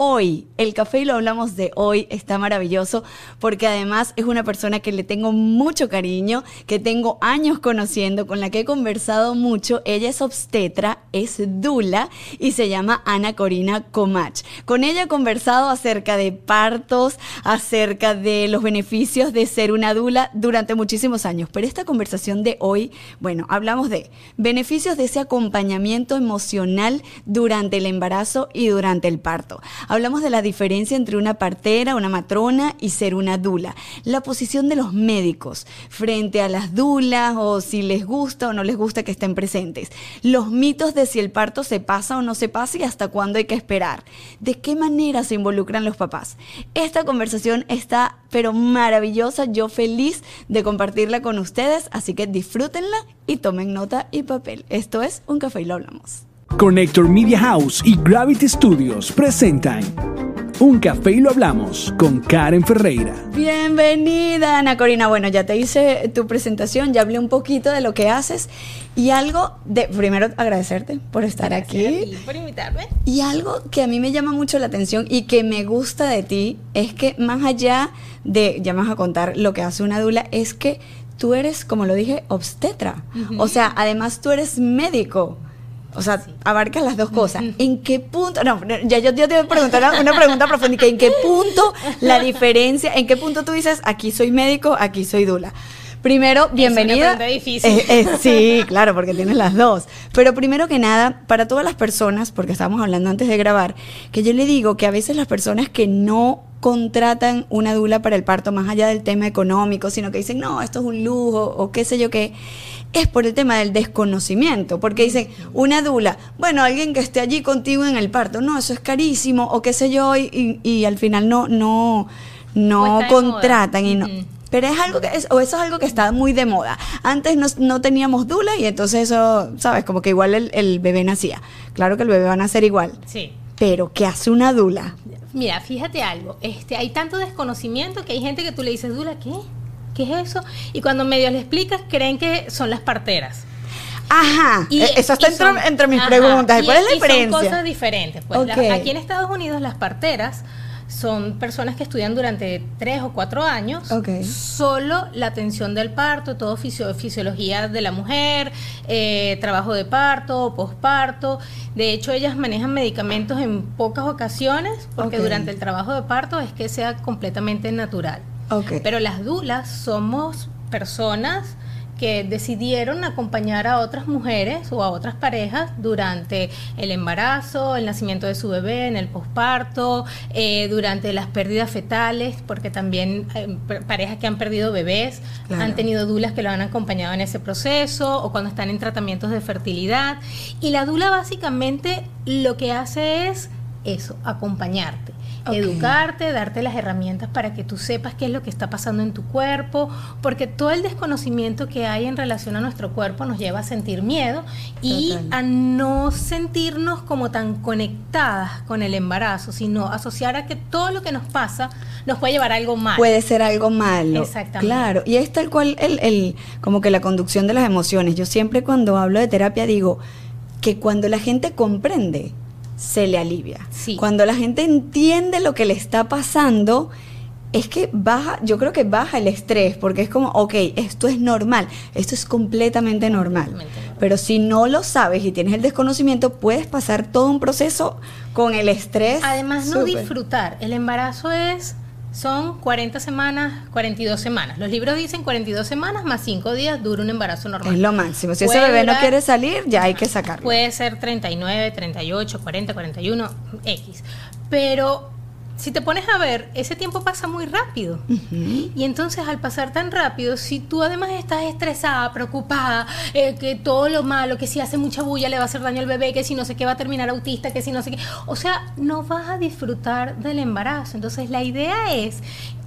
hoy. El café y lo hablamos de hoy está maravilloso porque además es una persona que le tengo mucho cariño, que tengo años conociendo, con la que he conversado mucho. Ella es obstetra, es dula y se llama Ana Corina Comach. Con ella he conversado acerca de partos, acerca de los beneficios de ser una dula durante muchísimos años. Pero esta conversación de hoy, bueno, hablamos de beneficios de ese acompañamiento emocional durante el embarazo y durante el parto. Hablamos de la diferencia entre una partera, una matrona y ser una dula. La posición de los médicos frente a las dulas o si les gusta o no les gusta que estén presentes. Los mitos de si el parto se pasa o no se pasa y hasta cuándo hay que esperar. De qué manera se involucran los papás. Esta conversación está pero maravillosa. Yo feliz de compartirla con ustedes, así que disfrútenla y tomen nota y papel. Esto es Un Café y lo hablamos. Connector Media House y Gravity Studios presentan Un Café y lo hablamos con Karen Ferreira. Bienvenida, Ana Corina. Bueno, ya te hice tu presentación, ya hablé un poquito de lo que haces y algo de, primero agradecerte por estar aquí. A por invitarme. Y algo que a mí me llama mucho la atención y que me gusta de ti es que más allá de, ya me vas a contar lo que hace una dula, es que tú eres, como lo dije, obstetra. O sea, además tú eres médico. O sea, abarca las dos cosas. ¿En qué punto? No, ya yo, te voy a preguntar una pregunta profunda. ¿En qué punto la diferencia? ¿En qué punto tú dices, aquí soy médico, aquí soy dula? Primero, bienvenida. Es una difícil. Eh, eh, sí, claro, porque tienes las dos. Pero primero que nada, para todas las personas, porque estábamos hablando antes de grabar, que yo le digo que a veces las personas que no contratan una dula para el parto, más allá del tema económico, sino que dicen, no, esto es un lujo o qué sé yo qué, es por el tema del desconocimiento, porque dicen, una dula, bueno, alguien que esté allí contigo en el parto, no, eso es carísimo o qué sé yo, y, y al final no, no, no contratan y no. Pero es algo que es, o eso es algo que está muy de moda. Antes no, no teníamos dula y entonces eso, ¿sabes? Como que igual el, el, bebé nacía. Claro que el bebé va a nacer igual. Sí. Pero ¿qué hace una dula? Mira, fíjate algo. Este, hay tanto desconocimiento que hay gente que tú le dices, dula, ¿qué? ¿Qué es eso? Y cuando medio le explicas, creen que son las parteras. Ajá, y, e, eso está entre, mis preguntas. ¿Cuál es la diferencia? Son cosas diferentes. Pues aquí en Estados Unidos las parteras son personas que estudian durante tres o cuatro años solo la atención del parto, todo fisiología de la mujer, eh, trabajo de parto, posparto. De hecho, ellas manejan medicamentos en pocas ocasiones porque durante el trabajo de parto es que sea completamente natural. Pero las dulas somos personas que decidieron acompañar a otras mujeres o a otras parejas durante el embarazo, el nacimiento de su bebé, en el posparto, eh, durante las pérdidas fetales, porque también hay parejas que han perdido bebés han tenido dulas que lo han acompañado en ese proceso o cuando están en tratamientos de fertilidad. Y la dula básicamente lo que hace es eso, acompañarte educarte, darte las herramientas para que tú sepas qué es lo que está pasando en tu cuerpo, porque todo el desconocimiento que hay en relación a nuestro cuerpo nos lleva a sentir miedo y a no sentirnos como tan conectadas con el embarazo, sino asociar a que todo lo que nos pasa nos puede llevar a algo malo. Puede ser algo malo. Exactamente. Claro, y es tal cual el, el, como que la conducción de las emociones. Yo siempre cuando hablo de terapia digo que cuando la gente comprende, se le alivia. Cuando la gente entiende lo que le está pasando, es que baja, yo creo que baja el estrés, porque es como, ok, esto es normal, esto es completamente normal. Pero si no lo sabes y tienes el desconocimiento, puedes pasar todo un proceso con el estrés. Además, no disfrutar. El embarazo es son 40 semanas, 42 semanas. Los libros dicen 42 semanas más 5 días dura un embarazo normal. Es lo máximo. Si ese bebé no quiere salir, ya hay que sacarlo. Puede ser 39, 38, 40, 41, X. Pero si te pones a ver, ese tiempo pasa muy rápido. Y entonces al pasar tan rápido, si tú además estás estresada, preocupada, eh, que todo lo malo, que si hace mucha bulla le va a hacer daño al bebé, que si no sé qué va a terminar autista, que si no sé qué, o sea, no vas a disfrutar del embarazo. Entonces la idea es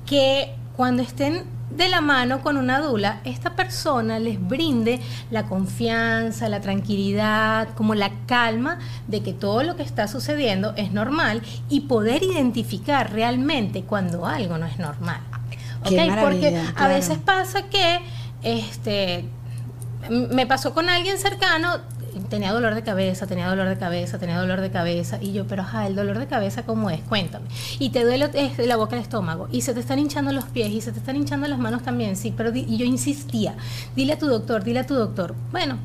que cuando estén de la mano con una dula, esta persona les brinde la confianza, la tranquilidad, como la calma de que todo lo que está sucediendo es normal y poder identificar realmente cuando algo no es normal. Porque a veces pasa que este me pasó con alguien cercano tenía dolor de cabeza, tenía dolor de cabeza, tenía dolor de cabeza. Y yo, pero ajá, el dolor de cabeza, ¿cómo es? Cuéntame. Y te duele la boca, el estómago. Y se te están hinchando los pies y se te están hinchando las manos también. Sí, pero y yo insistía, dile a tu doctor, dile a tu doctor. Bueno.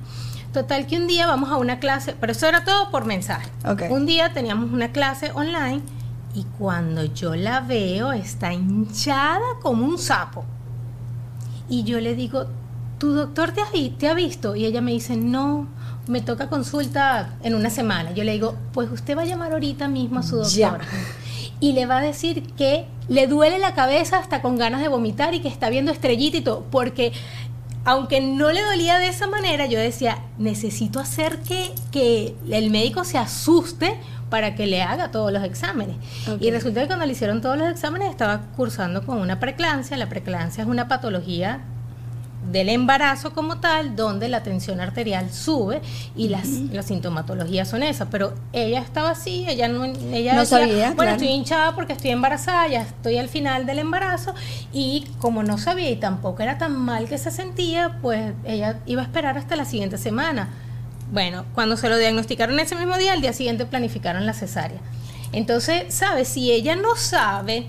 Total que un día vamos a una clase, pero eso era todo por mensaje. Un día teníamos una clase online y cuando yo la veo está hinchada como un sapo. Y yo le digo, ¿tu doctor te ha, te ha visto? Y ella me dice, no, me toca consulta en una semana. Yo le digo, pues usted va a llamar ahorita mismo a su doctor. Y le va a decir que le duele la cabeza hasta con ganas de vomitar y que está viendo estrellita y todo. Porque aunque no le dolía de esa manera, yo decía, necesito hacer que, que el médico se asuste para que le haga todos los exámenes. Y resulta que cuando le hicieron todos los exámenes estaba cursando con una preclancia. La preclancia es una patología del embarazo como tal, donde la tensión arterial sube y las, las sintomatologías son esas. Pero ella estaba así, ella no, ella no sabía. Bueno, estoy hinchada porque estoy embarazada, ya estoy al final del embarazo y como no sabía y tampoco era tan mal que se sentía, pues ella iba a esperar hasta la siguiente semana. Bueno, cuando se lo diagnosticaron ese mismo día, al día siguiente planificaron la cesárea. Entonces, ¿sabes? Si ella no sabe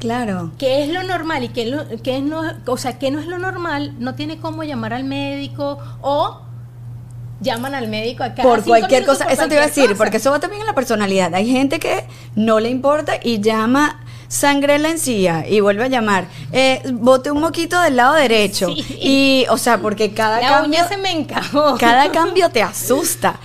Claro. ¿Qué es lo normal y qué, lo, qué no, o sea, qué no es lo normal? No tiene cómo llamar al médico o llaman al médico acá. Por cualquier cosa, eso te iba a decir, porque eso va también en la personalidad. Hay gente que no le importa y llama sangre en la encía y vuelve a llamar. Eh, bote un moquito del lado derecho. Y, o sea, porque cada cambio. se me encajó. Cada cambio te asusta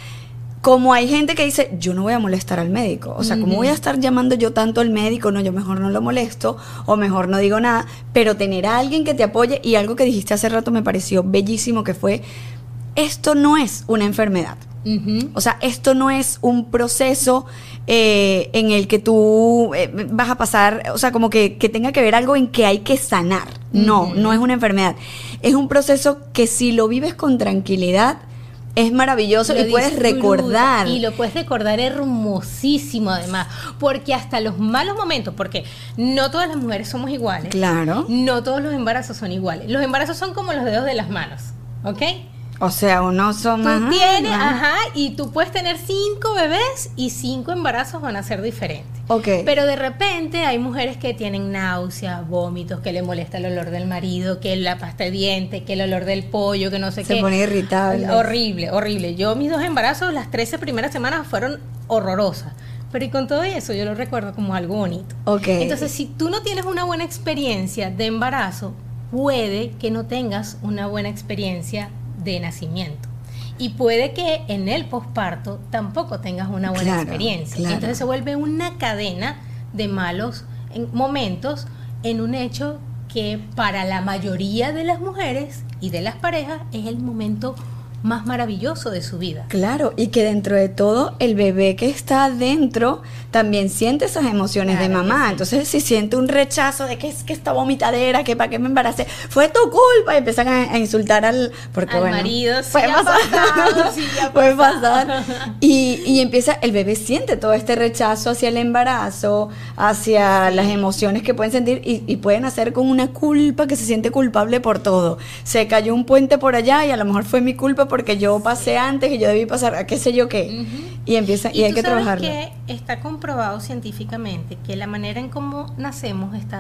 como hay gente que dice, yo no voy a molestar al médico, o sea, ¿cómo voy a estar llamando yo tanto al médico? No, yo mejor no lo molesto o mejor no digo nada, pero tener a alguien que te apoye y algo que dijiste hace rato me pareció bellísimo que fue, esto no es una enfermedad. O sea, esto no es un proceso eh, en el que tú eh, vas a pasar, o sea, como que, tenga que ver algo en que hay que sanar. No, no es una enfermedad. Es un proceso que si lo vives con tranquilidad, es maravilloso y puedes recordar. Y lo puedes recordar hermosísimo además, porque hasta los malos momentos, porque no todas las mujeres somos iguales. Claro. No todos los embarazos son iguales. Los embarazos son como los dedos de las manos, ¿ok? O sea, uno son más. Tú tienes, ajá, y tú puedes tener cinco bebés y cinco embarazos van a ser diferentes. Ok. Pero de repente hay mujeres que tienen náuseas, vómitos, que le molesta el olor del marido, que la pasta de diente, que el olor del pollo, que no sé qué. Se pone irritable. Horrible, horrible. Yo, mis dos embarazos, las 13 primeras semanas fueron horrorosas. Pero y con todo eso yo lo recuerdo como algo bonito. Ok. Entonces, si tú no tienes una buena experiencia de embarazo, puede que no tengas una buena experiencia de nacimiento. Y puede que en el posparto tampoco tengas una buena experiencia. Entonces se vuelve una cadena de malos momentos en un hecho que para la mayoría de las mujeres y de las parejas es el momento más maravilloso de su vida. Claro, y que dentro de todo el bebé que está adentro también siente esas emociones de mamá. Entonces, si siente un rechazo de que es que esta vomitadera, que para qué me embaracé, fue tu culpa, y empiezan a, insultar al, porque, al marido, puede pasar. Y, y empieza, el bebé siente todo este rechazo hacia el embarazo, hacia las emociones que pueden sentir y, y pueden hacer con una culpa que se siente culpable por todo. Se cayó un puente por allá y a lo mejor fue mi culpa porque yo pasé antes y yo debí pasar a qué sé yo qué. Y empieza y, hay que trabajarlo. que está comprobado científicamente que la manera en cómo nacemos está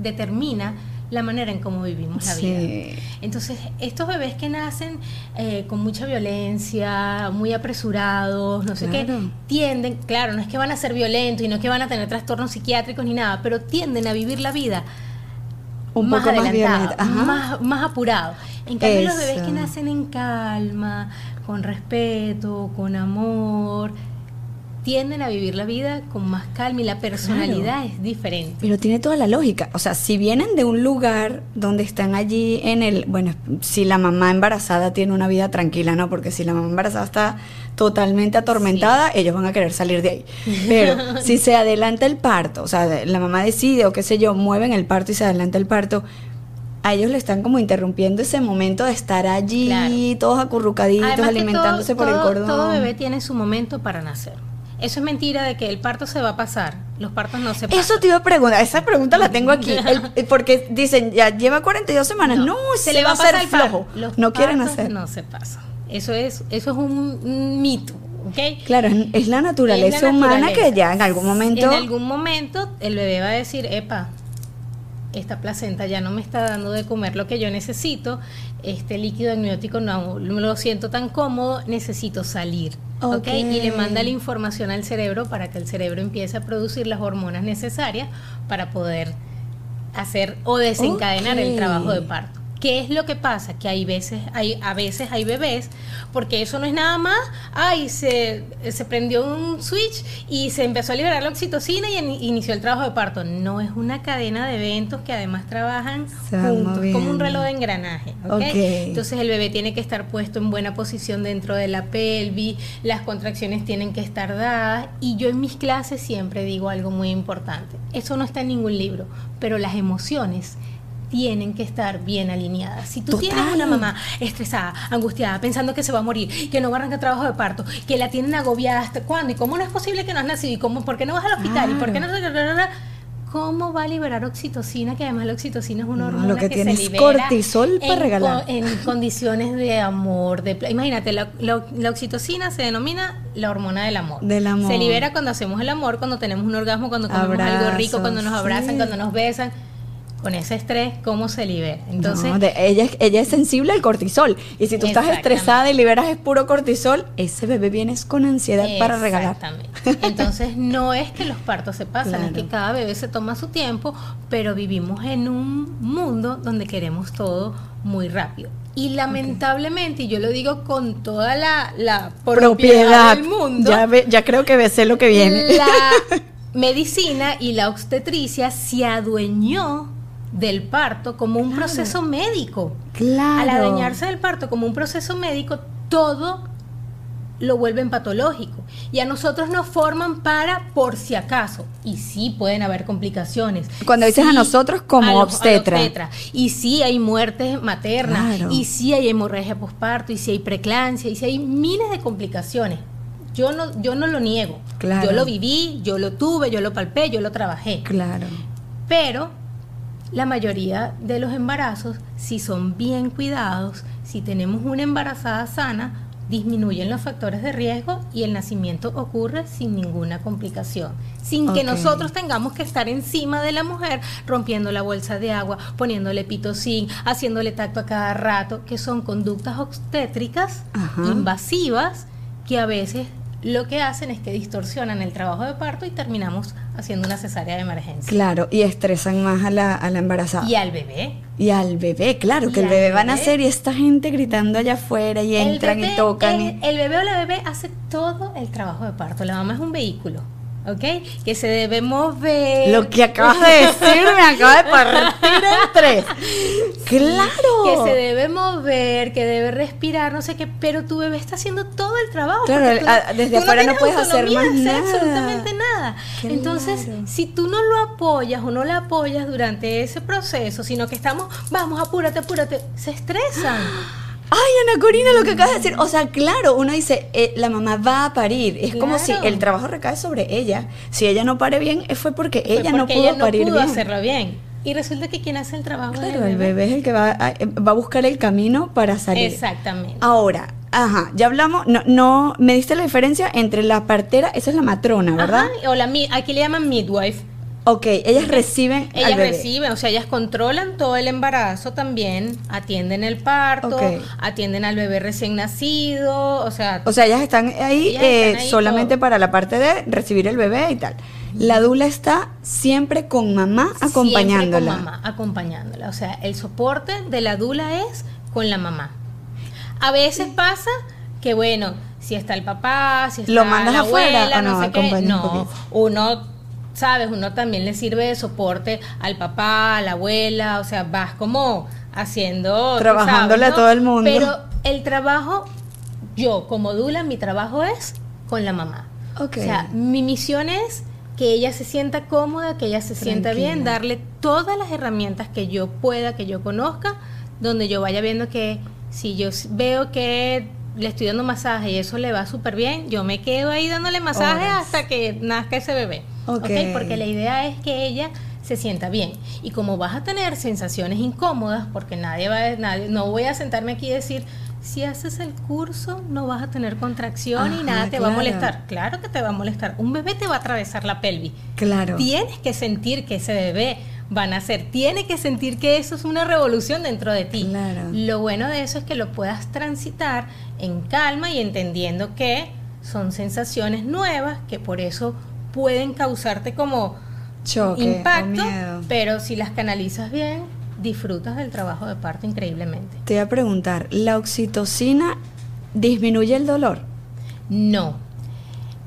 determina la manera en cómo vivimos la vida. Entonces, estos bebés que nacen eh, con mucha violencia, muy apresurados, no sé qué, tienden, claro, no es que van a ser violentos y no es que van a tener trastornos psiquiátricos ni nada, pero tienden a vivir la vida un más poco más, más, apurado. En cambio, los bebés que nacen en calma, con respeto, con amor, tienden a vivir la vida con más calma y la personalidad es diferente. Pero tiene toda la lógica. O sea, si vienen de un lugar donde están allí en el, bueno, si la mamá embarazada tiene una vida tranquila, ¿no? Porque si la mamá embarazada está totalmente atormentada, ellos van a querer salir de ahí. Pero si se adelanta el parto, o sea, la mamá decide o qué sé yo, mueven el parto y se adelanta el parto, a ellos le están como interrumpiendo ese momento de estar allí, todos acurrucaditos, alimentándose por el cordón. Todo bebé tiene su momento para nacer. Eso es mentira de que el parto se va a pasar. Los partos no se pasan. Eso te iba a preguntar. Esa pregunta la tengo aquí. porque dicen, ya lleva 42 semanas. No, se, le va a pasar el flojo. no quieren hacer. No se pasa. Eso es, eso es un mito. ¿okay? Claro, es la naturaleza, humana que ya en algún momento... En algún momento el bebé va a decir, epa, esta placenta ya no me está dando de comer lo que yo necesito, este líquido amniótico no, lo siento tan cómodo, necesito salir. Okay. Y le manda la información al cerebro para que el cerebro empiece a producir las hormonas necesarias para poder hacer o desencadenar el trabajo de parto. ¿Qué es lo que pasa? Que hay veces, hay, a veces hay bebés, porque eso no es nada más, ay, se, se prendió un switch y se empezó a liberar la oxitocina y inició el trabajo de parto. No, es una cadena de eventos que además trabajan juntos, como un reloj de engranaje. Entonces el bebé tiene que estar puesto en buena posición dentro de la pelvis, las contracciones tienen que estar dadas y yo en mis clases siempre digo algo muy importante. Eso no está en ningún libro, pero las emociones tienen que estar bien alineadas. Si tú tienes una mamá estresada, angustiada, pensando que se va a morir, que no va a arrancar trabajo de parto, que la tienen agobiada hasta cuándo y cómo no es posible que no has nacido y cómo, por qué no vas al hospital y por qué no ¿Cómo va a liberar oxitocina? Que además la oxitocina es una hormona lo que, tiene es cortisol para regalar. En condiciones de amor. De, imagínate, la, oxitocina se denomina la hormona del amor. Del amor. Se libera cuando hacemos el amor, cuando tenemos un orgasmo, cuando comemos algo rico, cuando nos abrazan, cuando nos besan con ese estrés, ¿cómo se libera? Entonces, ella, ella es sensible al cortisol. Y si tú estás estresada y liberas es puro cortisol, ese bebé viene con ansiedad para regalar. Exactamente. Entonces, no es que los partos se pasan, es que cada bebé se toma su tiempo, pero vivimos en un mundo donde queremos todo muy rápido. Y lamentablemente, y yo lo digo con toda la, propiedad, del mundo, ya, ya creo que sé lo que viene. La medicina y la obstetricia se adueñó del parto como un proceso médico. Claro. Al adueñarse del parto como un proceso médico, todo lo vuelven patológico. Y a nosotros nos forman para por si acaso. Y sí pueden haber complicaciones. Cuando dices a nosotros como obstetra. Y sí hay muertes maternas. Y sí hay hemorragia posparto. Y sí hay preclancia. Y sí hay miles de complicaciones. Yo no, yo no lo niego. Yo lo viví, yo lo tuve, yo lo palpé, yo lo trabajé. Claro. Pero la mayoría de los embarazos, si son bien cuidados, si tenemos una embarazada sana, disminuyen los factores de riesgo y el nacimiento ocurre sin ninguna complicación, sin que nosotros tengamos que estar encima de la mujer rompiendo la bolsa de agua, poniéndole pitocin, haciéndole tacto a cada rato, que son conductas obstétricas invasivas que a veces lo que hacen es que distorsionan el trabajo de parto y terminamos haciendo una cesárea de emergencia. Claro, y estresan más a la, a la embarazada. Y al bebé. Y al bebé, claro, que el bebé, va a nacer y esta gente gritando allá afuera y entran y tocan. El, el bebé o la bebé hace todo el trabajo de parto. La mamá es un vehículo. ¿Ok? Que se debe mover. Lo que acabas de decir me acaba de partir en tres. Claro. Que se debe mover, que debe respirar, no sé qué, pero tu bebé está haciendo todo el trabajo. Claro, desde afuera no, puedes hacer más nada. absolutamente nada. Entonces, si tú no lo apoyas o no la apoyas durante ese proceso, sino que estamos, vamos, apúrate, apúrate, se estresan. Ay, Ana Corina, lo que acabas de decir. O sea, claro, uno dice, eh, la mamá va a parir. Es como si el trabajo recae sobre ella. Si ella no pare bien, fue porque ella no pudo ella parir pudo hacerlo bien. Y resulta que quien hace el trabajo claro, el bebé. es el que va a, eh, va a buscar el camino para salir. Exactamente. Ahora, ajá, ya hablamos, no, no, me diste la diferencia entre la partera, esa es la matrona, ¿verdad? Ajá, o la, aquí le llaman midwife Ok, ellas reciben. Ellas reciben, o sea, ellas controlan todo el embarazo también, atienden el parto, atienden al bebé recién nacido, o sea. O sea, ellas están ahí, eh, solamente para la parte de recibir el bebé y tal. La dula está siempre con mamá acompañándola. Siempre con mamá acompañándola. O sea, el soporte de la dula es con la mamá. A veces pasa que, bueno, si está el papá, si está ¿Lo mandas la afuera, abuela, no, sé qué, no, uno sabes, uno también le sirve de soporte al papá, a la abuela, o sea, vas como haciendo... Trabajándole a todo el mundo. Pero el trabajo, yo como Dula, mi trabajo es con la mamá. O sea, mi misión es que ella se sienta cómoda, que ella se sienta bien, darle todas las herramientas que yo pueda, que yo conozca, donde yo vaya viendo que si yo veo que le estoy dando masaje y eso le va súper bien, yo me quedo ahí dándole masaje hasta que nazca ese bebé. Okay. Porque la idea es que ella se sienta bien. Y como vas a tener sensaciones incómodas, porque nadie va a, nadie, no voy a sentarme aquí y decir, si haces el curso no vas a tener contracción y nada te va a molestar. Claro que te va a molestar. Un bebé te va a atravesar la pelvis. Claro. Tienes que sentir que ese bebé va a nacer. Tiene que sentir que eso es una revolución dentro de ti. Claro. Lo bueno de eso es que lo puedas transitar en calma y entendiendo que son sensaciones nuevas que por eso pueden causarte como Choque, impacto, pero si las canalizas bien, disfrutas del trabajo de parto increíblemente. Te voy a preguntar, ¿la oxitocina disminuye el dolor? No.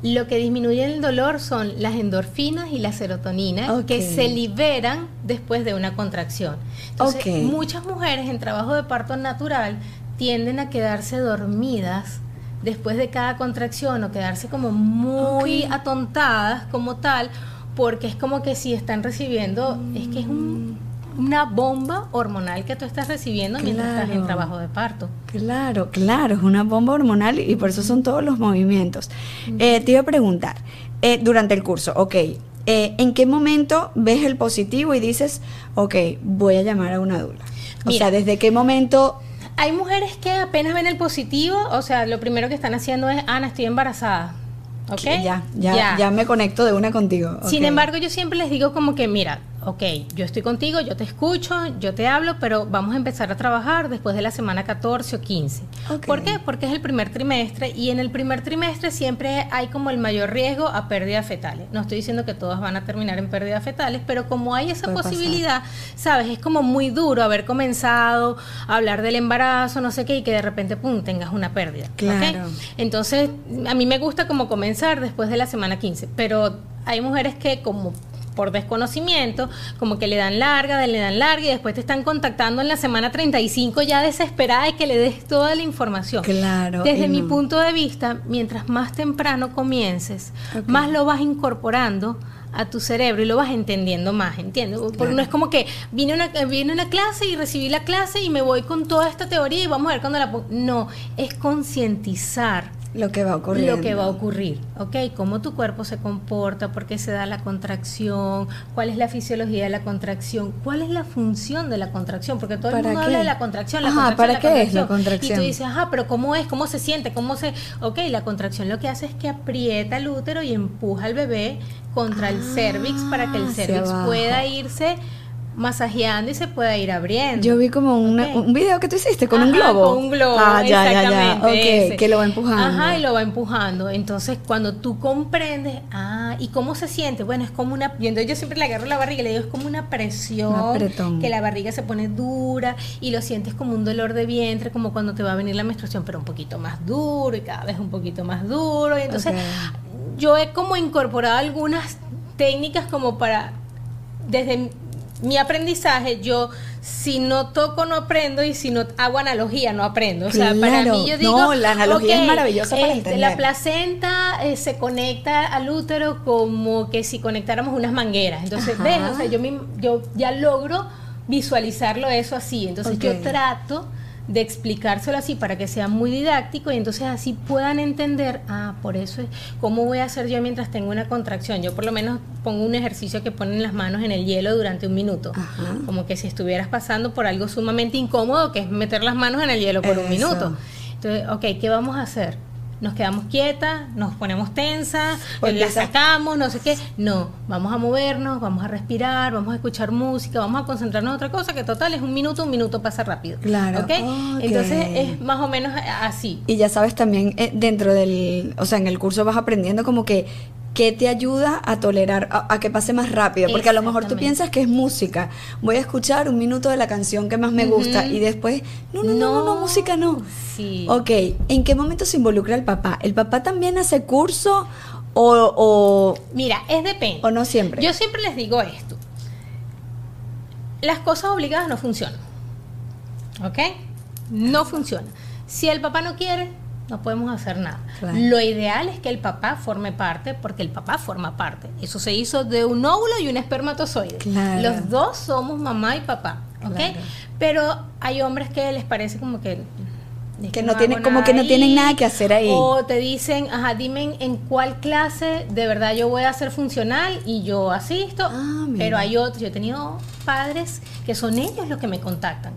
Lo que disminuye el dolor son las endorfinas y la serotonina que se liberan después de una contracción. Entonces, muchas mujeres en trabajo de parto natural tienden a quedarse dormidas después de cada contracción o quedarse como muy atontadas como tal, porque es como que si están recibiendo, es que es un una bomba hormonal que tú estás recibiendo mientras estás en trabajo de parto. Claro, claro, es una bomba hormonal y por eso son todos los movimientos. Eh, te iba a preguntar, eh, durante el curso, ok, eh, ¿en qué momento ves el positivo y dices, ok, voy a llamar a una dula? O sea, ¿desde qué momento hay mujeres que apenas ven el positivo, o sea, lo primero que están haciendo es, Ana, estoy embarazada. ¿Ok? Ya, ya, ya, me conecto de una contigo. Sin embargo, yo siempre les digo como que, mira, ok, yo estoy contigo, yo te escucho, yo te hablo, pero vamos a empezar a trabajar después de la semana 14 o 15. ¿Por qué? Porque es el primer trimestre y en el primer trimestre siempre hay como el mayor riesgo a pérdidas fetales. No estoy diciendo que todas van a terminar en pérdidas fetales, pero como hay esa posibilidad, sabes, es como muy duro haber comenzado a hablar del embarazo, no sé qué, y que de repente, pum, tengas una pérdida. Claro. Entonces, a mí me gusta como comenzar después de la semana 15, pero hay mujeres que como por desconocimiento, como que le dan larga, le dan larga y después te están contactando en la semana 35 ya desesperada de que le des toda la información. Claro. Desde mi punto de vista, mientras más temprano comiences, más lo vas incorporando a tu cerebro y lo vas entendiendo más, ¿entiendes? Porque no es como que vine una, vine una clase y recibí la clase y me voy con toda esta teoría y vamos a ver cuando la... No, es concientizar lo que va a ocurrir. Lo que va a ocurrir, ¿ok? Cómo tu cuerpo se comporta, por qué se da la contracción, cuál es la fisiología de la contracción, cuál es la función de la contracción, porque todo el mundo habla de la contracción, la ajá, ¿para qué es la contracción? Y tú dices, ajá, pero ¿cómo es? ¿Cómo se siente? ¿Cómo se...? Ok, la contracción lo que hace es que aprieta el útero y empuja al bebé contra el cervix para que el ah, cervix pueda irse masajeando y se pueda ir abriendo. Yo vi como un video que tú hiciste con un globo. Con un globo, ah, ya, exactamente. Ya, que lo va empujando. Ajá, y lo va empujando. Entonces, cuando tú comprendes, ah, ¿y cómo se siente? Bueno, es como una, viendo yo siempre le agarro la barriga y le digo, es como una presión, que la barriga se pone dura y lo sientes como un dolor de vientre, como cuando te va a venir la menstruación, pero un poquito más duro y cada vez un poquito más duro. Y entonces, yo he como incorporado algunas técnicas como para desde mi aprendizaje, yo si no toco no aprendo y si no hago analogía no aprendo. O sea, para mí yo digo, no, la analogía es maravillosa para este, entender. La placenta eh, se conecta al útero como que si conectáramos unas mangueras. Entonces, ves, o sea, yo, yo ya logro visualizarlo eso así. Entonces, yo trato de explicárselo así para que sea muy didáctico y entonces así puedan entender, ah, por eso es, ¿cómo voy a hacer yo mientras tengo una contracción? Yo por lo menos pongo un ejercicio que ponen las manos en el hielo durante un minuto, como que si estuvieras pasando por algo sumamente incómodo, que es meter las manos en el hielo por un minuto. Entonces, ok, ¿qué vamos a hacer? Nos quedamos quietas, nos ponemos tensas, la sacamos, no sé qué. No, vamos a movernos, vamos a respirar, vamos a escuchar música, vamos a concentrarnos en otra cosa, que total es un minuto, un minuto pasa rápido. Claro. ¿Ok? Entonces es más o menos así. Y ya sabes también eh, dentro del, o sea, en el curso vas aprendiendo como que ¿Qué te ayuda a tolerar, a, que pase más rápido? Porque a lo mejor tú piensas que es música. Voy a escuchar un minuto de la canción que más me gusta y después, no, no, no, no, música no. Sí. Ok, ¿en qué momento se involucra el papá? ¿El papá también hace curso o, o... Mira, es depende. ¿O no siempre? Yo siempre les digo esto. Las cosas obligadas no funcionan. ¿Ok? No funciona. Si el papá no quiere, no podemos hacer nada. Lo ideal es que el papá forme parte, porque el papá forma parte. Eso se hizo de un óvulo y un espermatozoide. Los dos somos mamá y papá, ¿ok? Pero hay hombres que les parece como que que, no, tienen como que no tienen nada que hacer ahí o te dicen ajá dime en cuál clase de verdad yo voy a ser funcional y yo asisto ah, pero hay otros yo he tenido padres que son ellos los que me contactan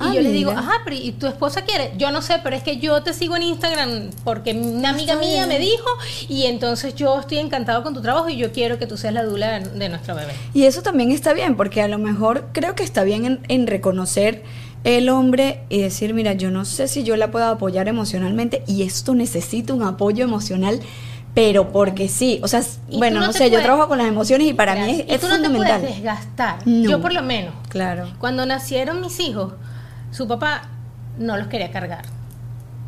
y yo le digo, ajá, pero ¿y tu esposa quiere? Yo no sé, pero es que yo te sigo en Instagram porque una amiga mía me dijo y entonces yo estoy encantado con tu trabajo y yo quiero que tú seas la dula de, nuestro bebé. Y eso también está bien, porque a lo mejor creo que está bien en reconocer el hombre y decir, mira, yo no sé si yo la puedo apoyar emocionalmente y esto necesita un apoyo emocional pero porque sí, o sea, bueno, no, sé, yo trabajo con las emociones y para mí es, y tú no Te puedes desgastar. Yo por lo menos. Claro. Cuando nacieron mis hijos, su papá no los quería cargar.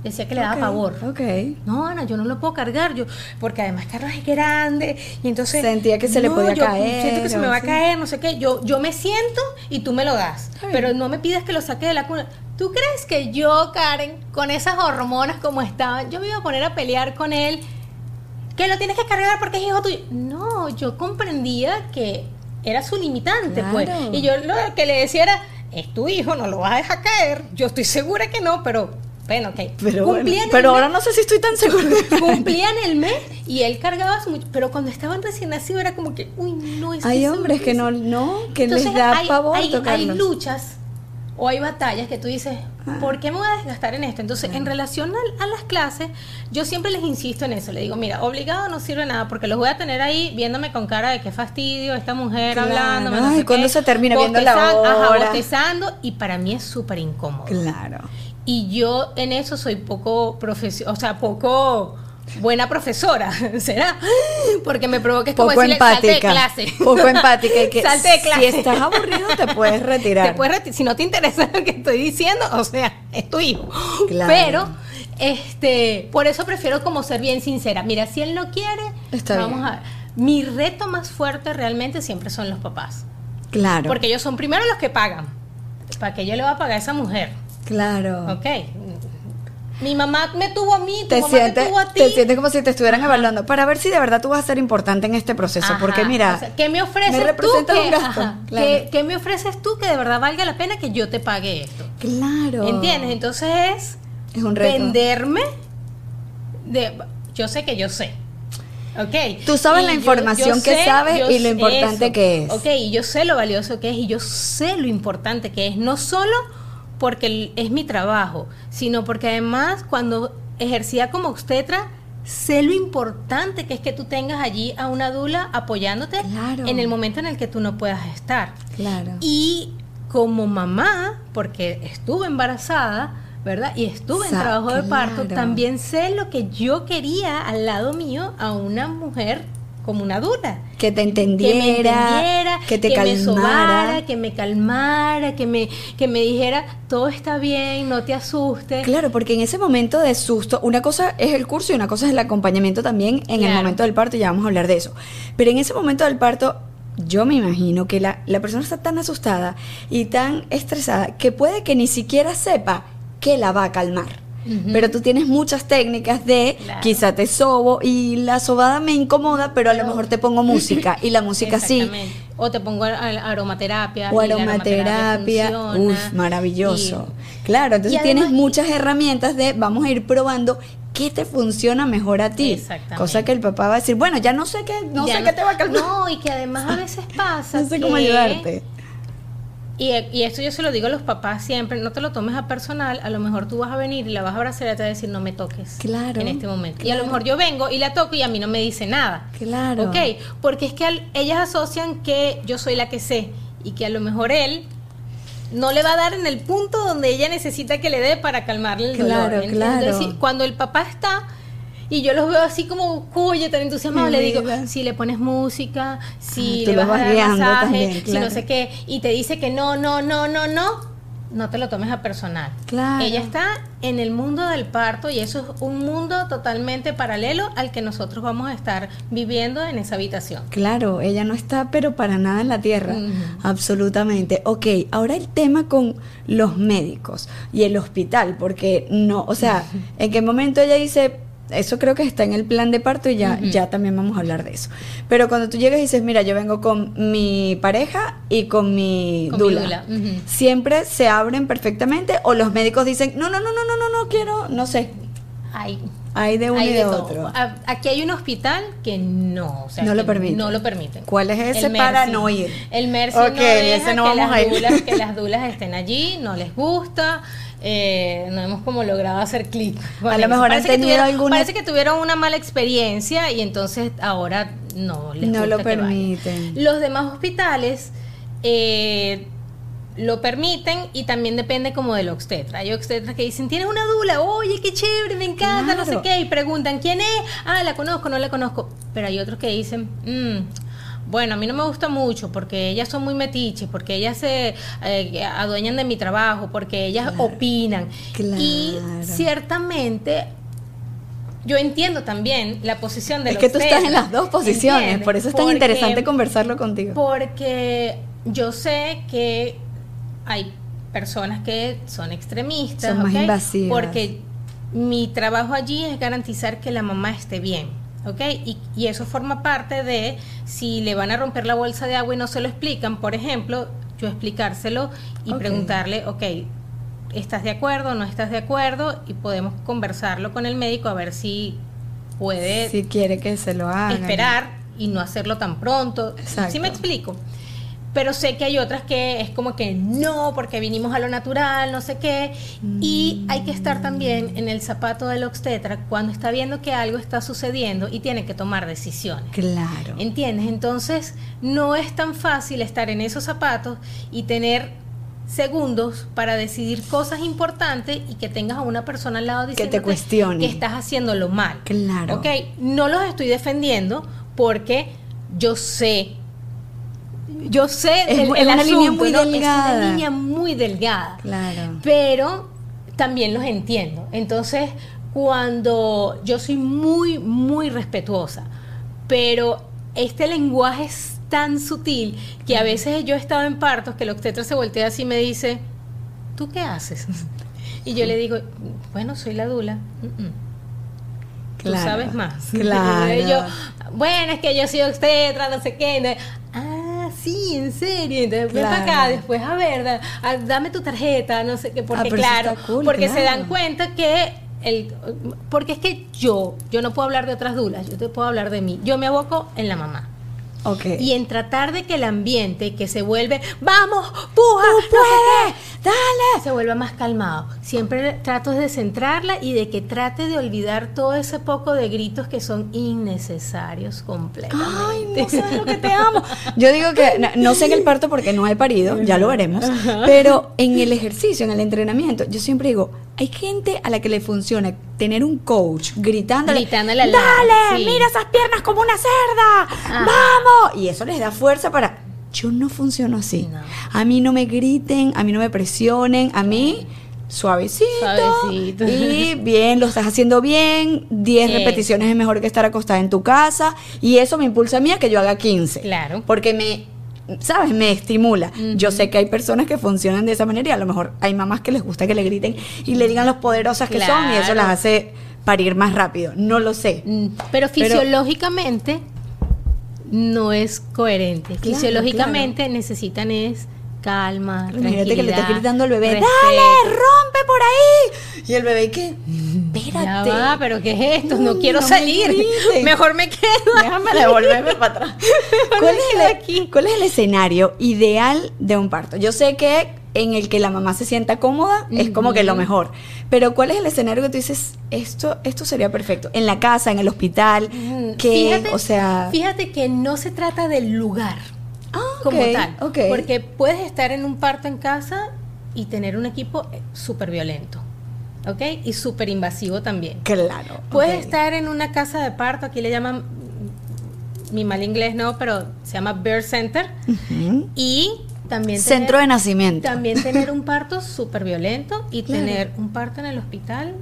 Decía que le daba pavor. Ok. No, Ana, yo no lo puedo cargar, yo, porque además Carlos es grande y entonces sentía que se le podía caer. Siento que se me va a caer, no sé qué. Yo, yo me siento y tú me lo das, pero no me pides que lo saque de la cuna. ¿Tú crees que yo, Karen, con esas hormonas como estaban, yo me iba a poner a pelear con él? que lo tienes que cargar porque es hijo tuyo. No, yo comprendía que era su limitante, pues. Y yo lo que le decía era, es tu hijo, no lo vas a dejar caer. Yo estoy segura que no, pero bueno, ok. Pero, pero ahora no sé si estoy tan segura. Cumplían el mes y él cargaba su... Pero cuando estaban recién nacidos era como que, uy, no, es Hay hombres que no, no, que les da hay, pavor hay, hay luchas o hay batallas que tú dices, ah. ¿por qué me voy a desgastar en esto? Entonces, en relación a, las clases, yo siempre les insisto en eso. Le digo, mira, obligado no sirve nada porque los voy a tener ahí viéndome con cara de qué fastidio esta mujer hablando. No y cuando se termina viendo la hora. bostezando y para mí es súper incómodo. Claro. Y yo en eso soy poco profesional, o sea, poco buena profesora, ¿será? Porque me provoca es como Poco empática, salte de clase. Poco empática y que salte de clase. si estás aburrido te puedes retirar. Te puedes retirar. Si no te interesa lo que estoy diciendo, o sea, es tu hijo. Claro. Pero este, por eso prefiero como ser bien sincera. Mira, si él no quiere, vamos a mi reto más fuerte realmente siempre son los papás. Claro. Porque ellos son primero los que pagan. ¿Para qué yo le voy a pagar a esa mujer? Claro. Ok, mi mamá me tuvo a mí, tu te mamá sientes, te tuvo a ti. Te sientes como si te estuvieran evaluando para ver si de verdad tú vas a ser importante en este proceso. porque mira, ¿qué me ofreces tú? Que, ¿qué, me ofreces tú que de verdad valga la pena que yo te pague esto? Claro. ¿Entiendes? Entonces es un reto. venderme de yo sé que yo sé. Ok. Tú sabes la información que sabes y lo importante que es. Ok, y yo sé lo valioso que es y yo sé lo importante que es. No solo porque es mi trabajo, sino porque además cuando ejercía como obstetra, sé lo importante que es que tú tengas allí a una dula apoyándote en el momento en el que tú no puedas estar. Claro. Y como mamá, porque estuve embarazada, ¿verdad? Y estuve en trabajo de parto, también sé lo que yo quería al lado mío a una mujer como una dura. Que te entendiera, que, te calmara. Me que me calmara, que me, que me dijera, todo está bien, no te asustes. Claro, porque en ese momento de susto, una cosa es el curso y una cosa es el acompañamiento también en el momento del parto, ya vamos a hablar de eso. Pero en ese momento del parto, yo me imagino que la, la persona está tan asustada y tan estresada que puede que ni siquiera sepa que la va a calmar. Pero tú tienes muchas técnicas de quizá te sobo y la sobada me incomoda, pero a lo mejor te pongo música y la música sí. O te pongo aromaterapia. O aromaterapia. Uf, maravilloso. claro, entonces tienes muchas herramientas de vamos a ir probando qué te funciona mejor a ti. Cosa que el papá va a decir, bueno, ya no sé qué, no sé qué te va a calmar. No, y que además a veces pasa. no sé cómo ayudarte y, esto yo se lo digo a los papás siempre, no te lo tomes a personal, a lo mejor tú vas a venir y la vas a abrazar y te vas a decir no me toques claro, en este momento. Y a lo mejor yo vengo y la toco y a mí no me dice nada. Claro. Ok, porque es que ellas asocian que yo soy la que sé y que a lo mejor él no le va a dar en el punto donde ella necesita que le dé para calmarle el claro, dolor. Claro, cuando el papá está y yo los veo así como, cuye, tan entusiasmados. Le digo, si le pones música, si le vas, a dar masaje, si no sé qué, y te dice que no, no, no, no, no, no te lo tomes a personal. Claro. Ella está en el mundo del parto y eso es un mundo totalmente paralelo al que nosotros vamos a estar viviendo en esa habitación. Claro, ella no está pero para nada en la tierra. Absolutamente. Ok, ahora el tema con los médicos y el hospital, porque no, o sea, ¿en qué momento ella dice eso creo que está en el plan de parto y ya, ya también vamos a hablar de eso. Pero cuando tú llegas y dices, mira, yo vengo con mi pareja y con mi dula, siempre se abren perfectamente o los médicos dicen, no, no, no, no, no, no, no quiero, no sé. Ay, Hay de uno y de, otro. Aquí hay un hospital que no, no lo permite. No lo permiten. ¿Cuál es ese para no ir? El Mercy no deja que, las dulas, que las dulas estén allí, no les gusta. Eh, no hemos como logrado hacer clic. a lo mejor parece, que tuvieron, alguna... parece que tuvieron una mala experiencia y entonces ahora no les no lo permiten. Los demás hospitales eh, lo permiten y también depende como del obstetra. Hay obstetras que dicen, tienes una dula, oye, qué chévere, me encanta, no sé qué, y preguntan, ¿quién es? Ah, la conozco, no la conozco. Pero hay otros que dicen, mmm, bueno, a mí no me gusta mucho porque ellas son muy metiches, porque ellas se eh, adueñan de mi trabajo, porque ellas opinan. Y ciertamente yo entiendo también la posición de Es que tú estás en las dos posiciones, por eso es tan interesante conversarlo contigo. Porque yo sé que hay personas que son extremistas, son más invasivas. Porque mi trabajo allí es garantizar que la mamá esté bien. ¿ok? Y, y, eso forma parte de si le van a romper la bolsa de agua y no se lo explican, por ejemplo, yo explicárselo y preguntarle, ok, ¿estás de acuerdo? ¿No estás de acuerdo? Y podemos conversarlo con el médico a ver si puede... Si quiere que se lo haga. Esperar y no hacerlo tan pronto. ¿Sí me explico? Pero sé que hay otras que es como que no, porque vinimos a lo natural, no sé qué, y hay que estar también en el zapato del obstetra cuando está viendo que algo está sucediendo y tiene que tomar decisiones. Claro. ¿Entiendes? Entonces, no es tan fácil estar en esos zapatos y tener segundos para decidir cosas importantes y que tengas a una persona al lado diciendo que te cuestione que estás haciéndolo mal. Claro. Ok, no los estoy defendiendo porque yo sé yo sé es, el, una línea muy delgada. Es una línea muy delgada. Claro. Pero también los entiendo. Entonces, cuando yo soy muy, muy respetuosa, pero este lenguaje es tan sutil que a veces yo he estado en partos que el obstetra se voltea así y me dice, ¿tú qué haces? Y yo le digo, bueno, soy la dula. Tú sabes más. Claro. bueno, es que yo soy obstetra, no sé qué. Ah, sí, en serio. Entonces, ven para acá después, a ver, dame tu tarjeta, no sé qué, porque ah, claro, porque se dan cuenta que el, porque es que yo, yo no puedo hablar de otras dudas, yo te puedo hablar de mí. Yo me aboco en la mamá. Y en tratar de que el ambiente que se vuelve, vamos, puja, Tú dale, se vuelva más calmado. Siempre trato de centrarla y de que trate de olvidar todo ese poco de gritos que son innecesarios completamente. Ay, no sabes lo que te amo. Yo digo que no sé en el parto porque no he parido, ya lo veremos, pero en el ejercicio, en el entrenamiento, yo siempre digo, hay gente a la que le funciona tener un coach gritándole, gritándole dale, mira esas piernas como una cerda, vamos, y eso les da fuerza para yo no funciono así. A mí no me griten, a mí no me presionen, a mí suavecito, suavecito. y bien, lo estás haciendo bien, 10 repeticiones es mejor que estar acostada en tu casa. Y eso me impulsa a mí a que yo haga 15. Claro. Porque me ¿sabes? Me estimula. Yo sé que hay personas que funcionan de esa manera y a lo mejor hay mamás que les gusta que le griten y le digan los poderosas que son y eso las hace parir más rápido. No lo sé. Mm, pero fisiológicamente no es coherente. fisiológicamente necesitan es calma, Imagínate que le esté gritando al bebé, dale, rompe por ahí. Y el bebé, ¿qué? Espérate. Ya pero ¿qué es esto? No, quiero salir. Mejor me quedo. Déjame devolverme para atrás. ¿Cuál es, el, aquí? ¿Cuál es el escenario ideal de un parto? Yo sé que en el que la mamá se sienta cómoda es como que lo mejor. Pero ¿cuál es el escenario que tú dices, esto, esto sería perfecto? En la casa, en el hospital, que, o sea... Fíjate que no se trata del lugar ah, como tal. Porque puedes estar en un parto en casa y tener un equipo eh, súper violento. ¿Ok? Y súper invasivo también. Claro. Puedes estar en una casa de parto, aquí le llaman, mi mal inglés no, pero se llama Birth Center. Y también Centro de nacimiento. También tener un parto súper violento y tener un parto en el hospital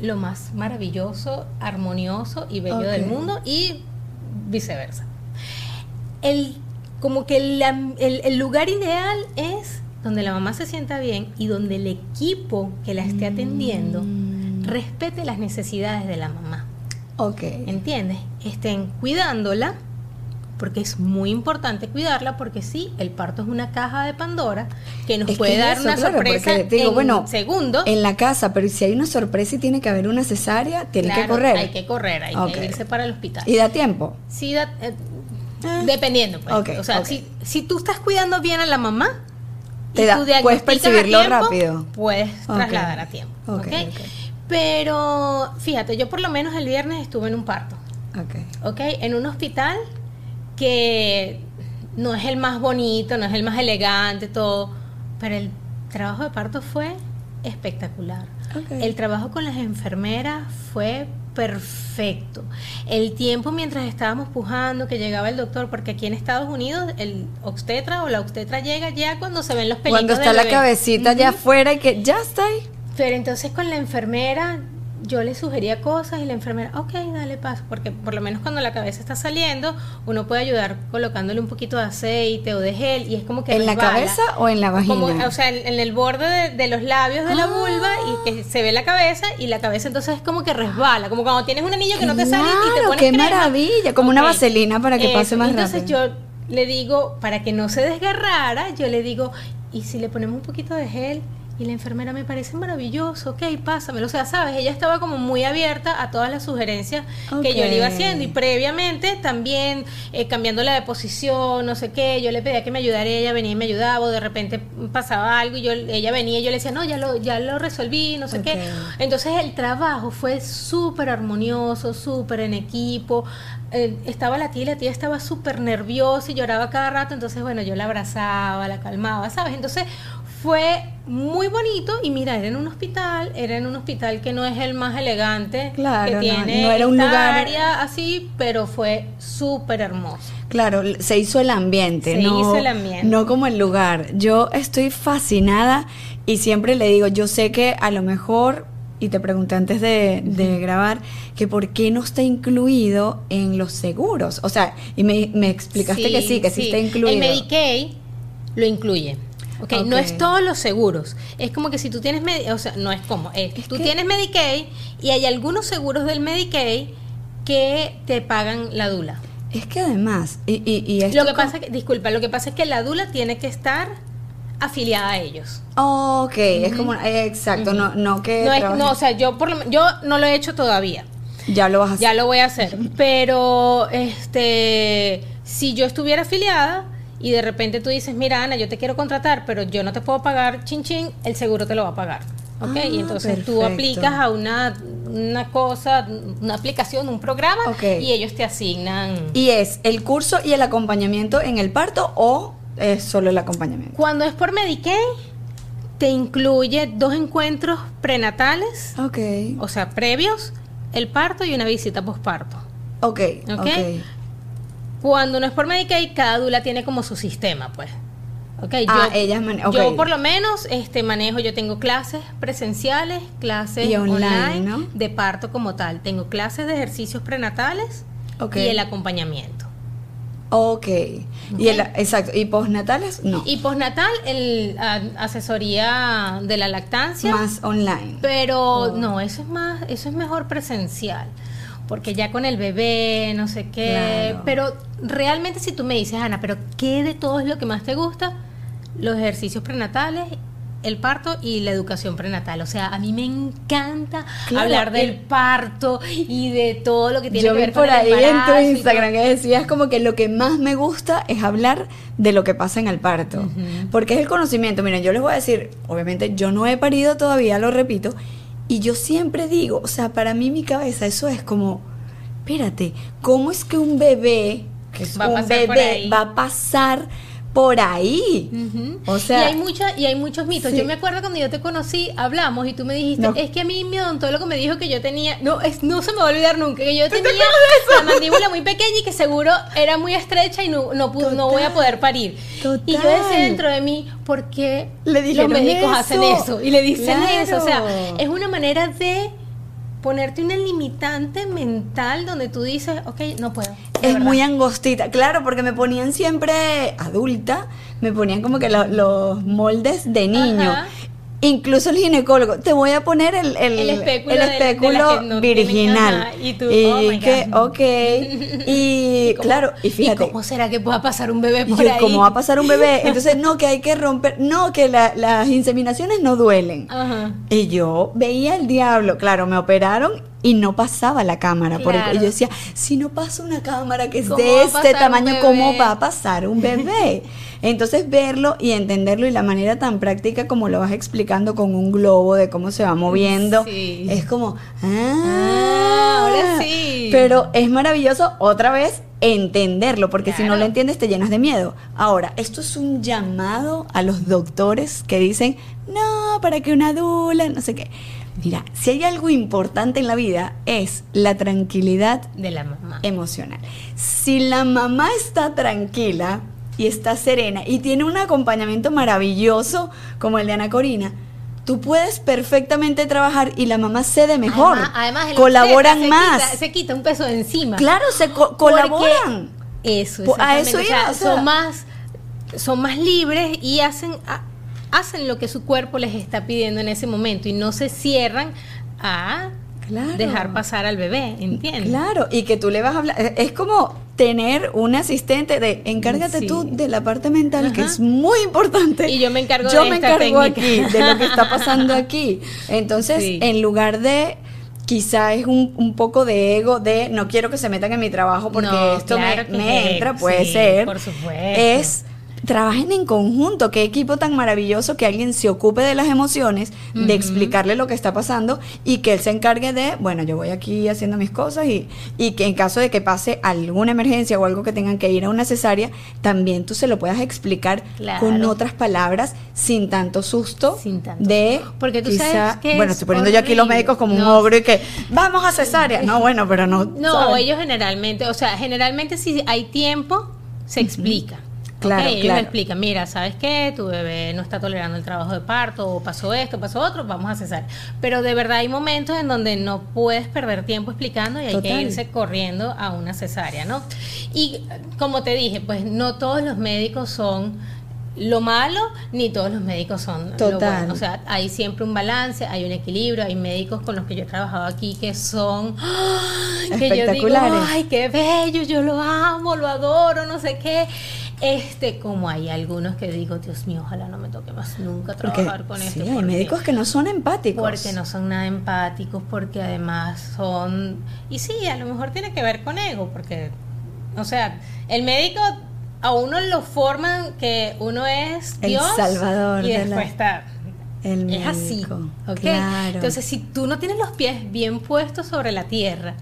lo más maravilloso, armonioso y bello del mundo y viceversa. El como que el, lugar ideal es donde la mamá se sienta bien y donde el equipo que la esté atendiendo mm. respete las necesidades de la mamá. Ok. ¿Entiendes? Estén cuidándola, porque es muy importante cuidarla, porque sí, el parto es una caja de Pandora que nos puede dar una sorpresa digo, en bueno, segundo. En la casa, pero si hay una sorpresa y tiene que haber una cesárea, tiene que correr. Hay que correr, hay que irse para el hospital. ¿Y da tiempo? Sí, da, eh, dependiendo. Pues. o sea, si, si tú estás cuidando bien a la mamá, te da, puedes percibirlo rápido. Puedes trasladar a tiempo. Okay, Pero fíjate, yo por lo menos el viernes estuve en un parto. Ok. En un hospital que no es el más bonito, no es el más elegante, todo. Pero el trabajo de parto fue espectacular. El trabajo con las enfermeras fue perfecto. El tiempo mientras estábamos pujando, que llegaba el doctor, porque aquí en Estados Unidos el obstetra o la obstetra llega ya cuando se ven los pelitos Cuando está la cabecita ya afuera y que ya está ahí. Pero entonces con la enfermera yo le sugería cosas y la enfermera, ok, dale paso, porque por lo menos cuando la cabeza está saliendo, uno puede ayudar colocándole un poquito de aceite o de gel y es como que... ¿En la cabeza o en la vagina? o sea, en, el borde de, los labios de la ah. vulva y que se ve la cabeza y la cabeza entonces es como que resbala, como cuando tienes un anillo que no te sale y te pones qué maravilla, como una vaselina para que pase más rápido. Entonces yo le digo, para que no se desgarrara, yo le digo, ¿y si le ponemos un poquito de gel? Y la enfermera me parece maravilloso, ok, pásamelo. O sea, sabes, ella estaba como muy abierta a todas las sugerencias que yo le iba haciendo. Y previamente también eh, cambiándola de posición, no sé qué, yo le pedía que me ayudara, ella venía y me ayudaba, o de repente pasaba algo y yo, ella venía y yo le decía, no, ya lo, ya lo resolví, no sé qué. Entonces el trabajo fue súper armonioso, súper en equipo. Eh, estaba la tía y la tía estaba súper nerviosa y lloraba cada rato, entonces bueno, yo la abrazaba, la calmaba, ¿sabes? Entonces fue muy bonito y mira, era en un hospital, era en un hospital que no es el más elegante que tiene no, era un lugar área así, pero fue súper hermoso. Claro, se hizo el ambiente, se no, hizo el ambiente. no como el lugar. Yo estoy fascinada y siempre le digo, yo sé que a lo mejor y te pregunté antes de, grabar que por qué no está incluido en los seguros. O sea, y me, explicaste que sí, que sí, está incluido. El Medicaid lo incluye. Okay, no es todos los seguros. Es como que si tú tienes, o sea, no es como, es, tú tienes Medicaid y hay algunos seguros del Medicaid que te pagan la dula. Es que además, y, y, lo que pasa, que, disculpa, lo que pasa es que la dula tiene que estar afiliada a ellos. ok, es como, eh, exacto, no, no que... No, no, o sea, yo, por lo, yo no lo he hecho todavía. Ya lo vas a hacer. Ya lo voy a hacer, pero este, si yo estuviera afiliada y de repente tú dices, mira Ana, yo te quiero contratar, pero yo no te puedo pagar chin chin, el seguro te lo va a pagar. ¿Ok? y ah, entonces tú aplicas a una, una cosa, una aplicación, un programa y ellos te asignan. ¿Y es el curso y el acompañamiento en el parto o es solo el acompañamiento? Cuando es por Medicaid, te incluye dos encuentros prenatales. Ok. O sea, previos, el parto y una visita posparto. Ok. Ok. okay. Cuando no es por Medicaid, cada dula tiene como su sistema, pues. Okay, ah, yo, ellas yo por lo menos este manejo, yo tengo clases presenciales, clases online, de parto como tal. Tengo clases de ejercicios prenatales y el acompañamiento. Ok. Y el, exacto. ¿Y postnatales? No. Y postnatal, el asesoría de la lactancia. Más online. Pero oh. no, eso es más, eso es mejor presencial porque ya con el bebé, no sé qué, pero realmente si tú me dices, Ana, pero ¿qué de todo es lo que más te gusta? Los ejercicios prenatales el parto y la educación prenatal. O sea, a mí me encanta hablar del parto y de todo lo que tiene que ver por ahí en tu Instagram que decías como que lo que más me gusta es hablar de lo que pasa en el parto. Porque es el conocimiento. Miren, yo les voy a decir, obviamente yo no he parido todavía, lo repito, y yo siempre digo, o sea, para mí mi cabeza eso es como, espérate, ¿cómo es que un bebé, que es un bebé, va a pasar por ahí. O sea, y hay mucha, y hay muchos mitos. Yo me acuerdo cuando yo te conocí, hablamos y tú me dijiste, es que a mí mi odontólogo me dijo que yo tenía, no, es, no se me va a olvidar nunca, que yo tenía la mandíbula muy pequeña y que seguro era muy estrecha y no, no, no voy a poder parir. Y yo decía dentro de mí, ¿por qué los médicos hacen eso? Y le dicen eso. O sea, es una manera de ponerte una limitante mental donde tú dices, ok, no puedo. Es muy angostita, claro, porque me ponían siempre adulta, me ponían como que los moldes de niño. Incluso el ginecólogo, te voy a poner el, el, espéculo, virginal. y tú, y oh que, ok. Y, claro, y fíjate. ¿Cómo será que pueda pasar un bebé por ahí? ¿Cómo va a pasar un bebé? Entonces, no, que hay que romper, no, que las inseminaciones no duelen. Y yo veía el diablo, claro, me operaron y no pasaba la cámara. Porque yo decía, si no pasa una cámara que es de este tamaño, ¿cómo va a pasar un bebé? Entonces verlo y entenderlo y la manera tan práctica como lo vas explicando con un globo de cómo se va moviendo, es como, ah, ah, ahora sí. Pero es maravilloso otra vez entenderlo, porque si no lo entiendes te llenas de miedo. Ahora, esto es un llamado a los doctores que dicen, no, para que una dula, no sé qué Mira, si hay algo importante en la vida es la tranquilidad de la mamá emocional. Si la mamá está tranquila y está serena y tiene un acompañamiento maravilloso como el de Ana Corina, tú puedes perfectamente trabajar y la mamá cede mejor. Además, colaboran más. se quita un peso de encima. Claro, se colaboran. Eso, a eso son más son más libres y hacen hacen lo que su cuerpo les está pidiendo en ese momento y no se cierran a dejar pasar al bebé, ¿entiendes? Claro, y que tú le vas a hablar, es como tener un asistente de encárgate tú de la parte mental que es muy importante. Y yo me encargo yo me encargo aquí de lo que está pasando aquí. Entonces, en lugar de quizá es un, un, poco de ego de no quiero que se metan en mi trabajo porque esto me, entra, puede ser. Por supuesto. Es trabajen en conjunto. Qué equipo tan maravilloso que alguien se ocupe de las emociones, de explicarle lo que está pasando y que él se encargue de, bueno, yo voy aquí haciendo mis cosas y, y que en caso de que pase alguna emergencia o algo que tengan que ir a una cesárea, también tú se lo puedas explicar con otras palabras sin tanto susto sin tanto. de porque tú sabes que bueno estoy poniendo yo aquí los médicos como un ogro y que vamos a cesárea no bueno pero no no ellos generalmente o sea generalmente si hay tiempo se explica Claro, okay, ellos me explican, mira, ¿sabes qué? Tu bebé no está tolerando el trabajo de parto, o pasó esto, pasó otro, vamos a cesar. Pero de verdad hay momentos en donde no puedes perder tiempo explicando y hay que irse corriendo a una cesárea, ¿no? Y como te dije, pues no todos los médicos son lo malo, ni todos los médicos son Total. lo bueno. O sea, hay siempre un balance, hay un equilibrio, hay médicos con los que yo he trabajado aquí que son que yo digo, ay, qué bello, yo lo amo, lo adoro, no sé qué. Este, como hay algunos que digo, Dios mío, ojalá no me toque más nunca trabajar con esto. Sí, hay médicos que no son empáticos. Porque no son nada empáticos, porque además son. Y sí, a lo mejor tiene que ver con ego, porque, o sea, el médico a uno lo forman que uno es Dios. El salvador. Y después está. El es así. Entonces, si tú no tienes los pies bien puestos sobre la tierra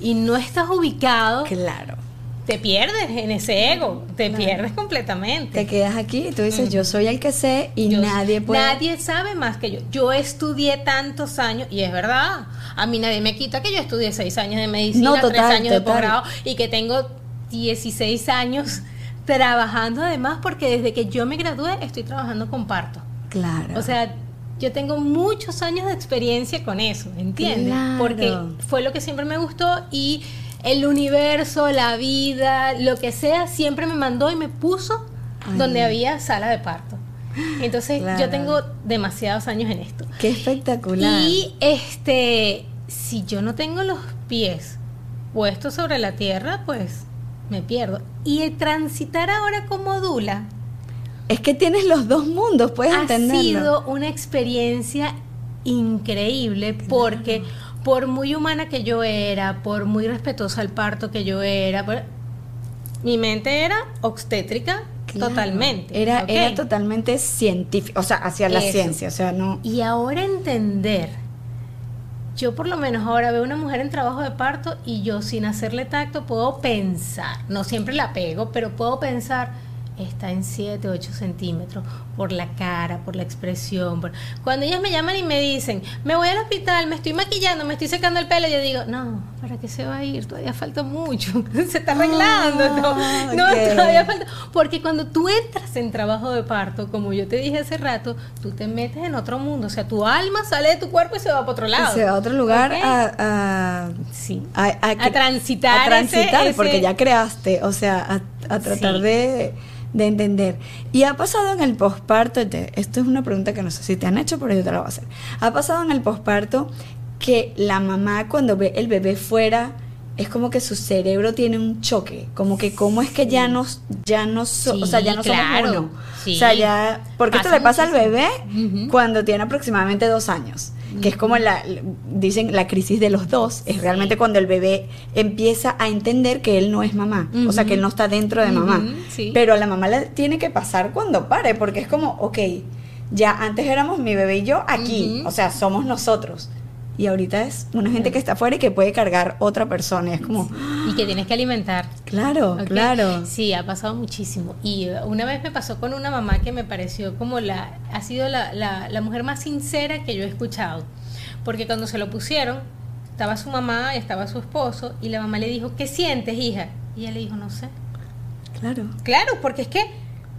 y no estás ubicado. Claro te pierdes en ese ego, te pierdes completamente. Te quedas aquí y tú dices, yo soy el que sé y nadie puede. Nadie sabe más que yo. Yo estudié tantos años y es verdad. A mí nadie me quita que yo estudié seis años de medicina, tres años de posgrado y que tengo 16 años trabajando además porque desde que yo me gradué estoy trabajando con parto. Claro. O sea, yo tengo muchos años de experiencia con eso, ¿entiendes? Porque fue lo que siempre me gustó y el universo, la vida, lo que sea, siempre me mandó y me puso donde había sala de parto. Entonces yo tengo demasiados años en esto. Qué espectacular. Y este, si yo no tengo los pies puestos sobre la tierra, pues me pierdo. Y transitar ahora como Dula. Es que tienes los dos mundos, puedes entenderlo. Ha sido una experiencia increíble porque por muy humana que yo era, por muy respetuosa al parto que yo era, mi mente era obstétrica totalmente. Era, era totalmente científica, o sea, hacia la ciencia, o sea, no. Y ahora entender, yo por lo menos ahora veo una mujer en trabajo de parto y yo sin hacerle tacto puedo pensar, no siempre la pego, pero puedo pensar está en 7, 8 centímetros, por la cara, por la expresión. Cuando ellas me llaman y me dicen, me voy al hospital, me estoy maquillando, me estoy secando el pelo, yo digo, no, ¿para qué se va a ir? Todavía falta mucho, se está arreglando. no, no todavía falta. Porque cuando tú entras en trabajo de parto, como yo te dije hace rato, tú te metes en otro mundo, o sea, tu alma sale de tu cuerpo y se va para otro lado. se va a otro lugar a, sí. a, transitar. A transitar, porque ya creaste, o sea, a, tratar de de entender. Y ha pasado en el posparto, esto es una pregunta que no sé si te han hecho, pero yo te la voy a hacer. Ha pasado en el posparto que la mamá cuando ve el bebé fuera es como que su cerebro tiene un choque, como que cómo es que ya no ya no o sea, ya no somos uno. O sea, ya porque esto le pasa al bebé cuando tiene aproximadamente dos años que es como la, dicen, la crisis de los dos, es realmente cuando el bebé empieza a entender que él no es mamá, o sea, que él no está dentro de mamá. Pero a la mamá le tiene que pasar cuando pare, porque es como, ok, ya antes éramos mi bebé y yo aquí, o sea, somos nosotros y ahorita es una gente que está afuera y que puede cargar otra persona. es como... Y que tienes que alimentar. Claro, claro. Sí, ha pasado muchísimo. Y uh, una vez me pasó con una mamá que me pareció como la... Ha sido la, la, mujer más sincera que yo he escuchado. Porque cuando se lo pusieron, estaba su mamá, estaba su esposo, y la mamá le dijo, ¿qué sientes, hija? Y ella le dijo, no sé. Claro. Claro, porque es que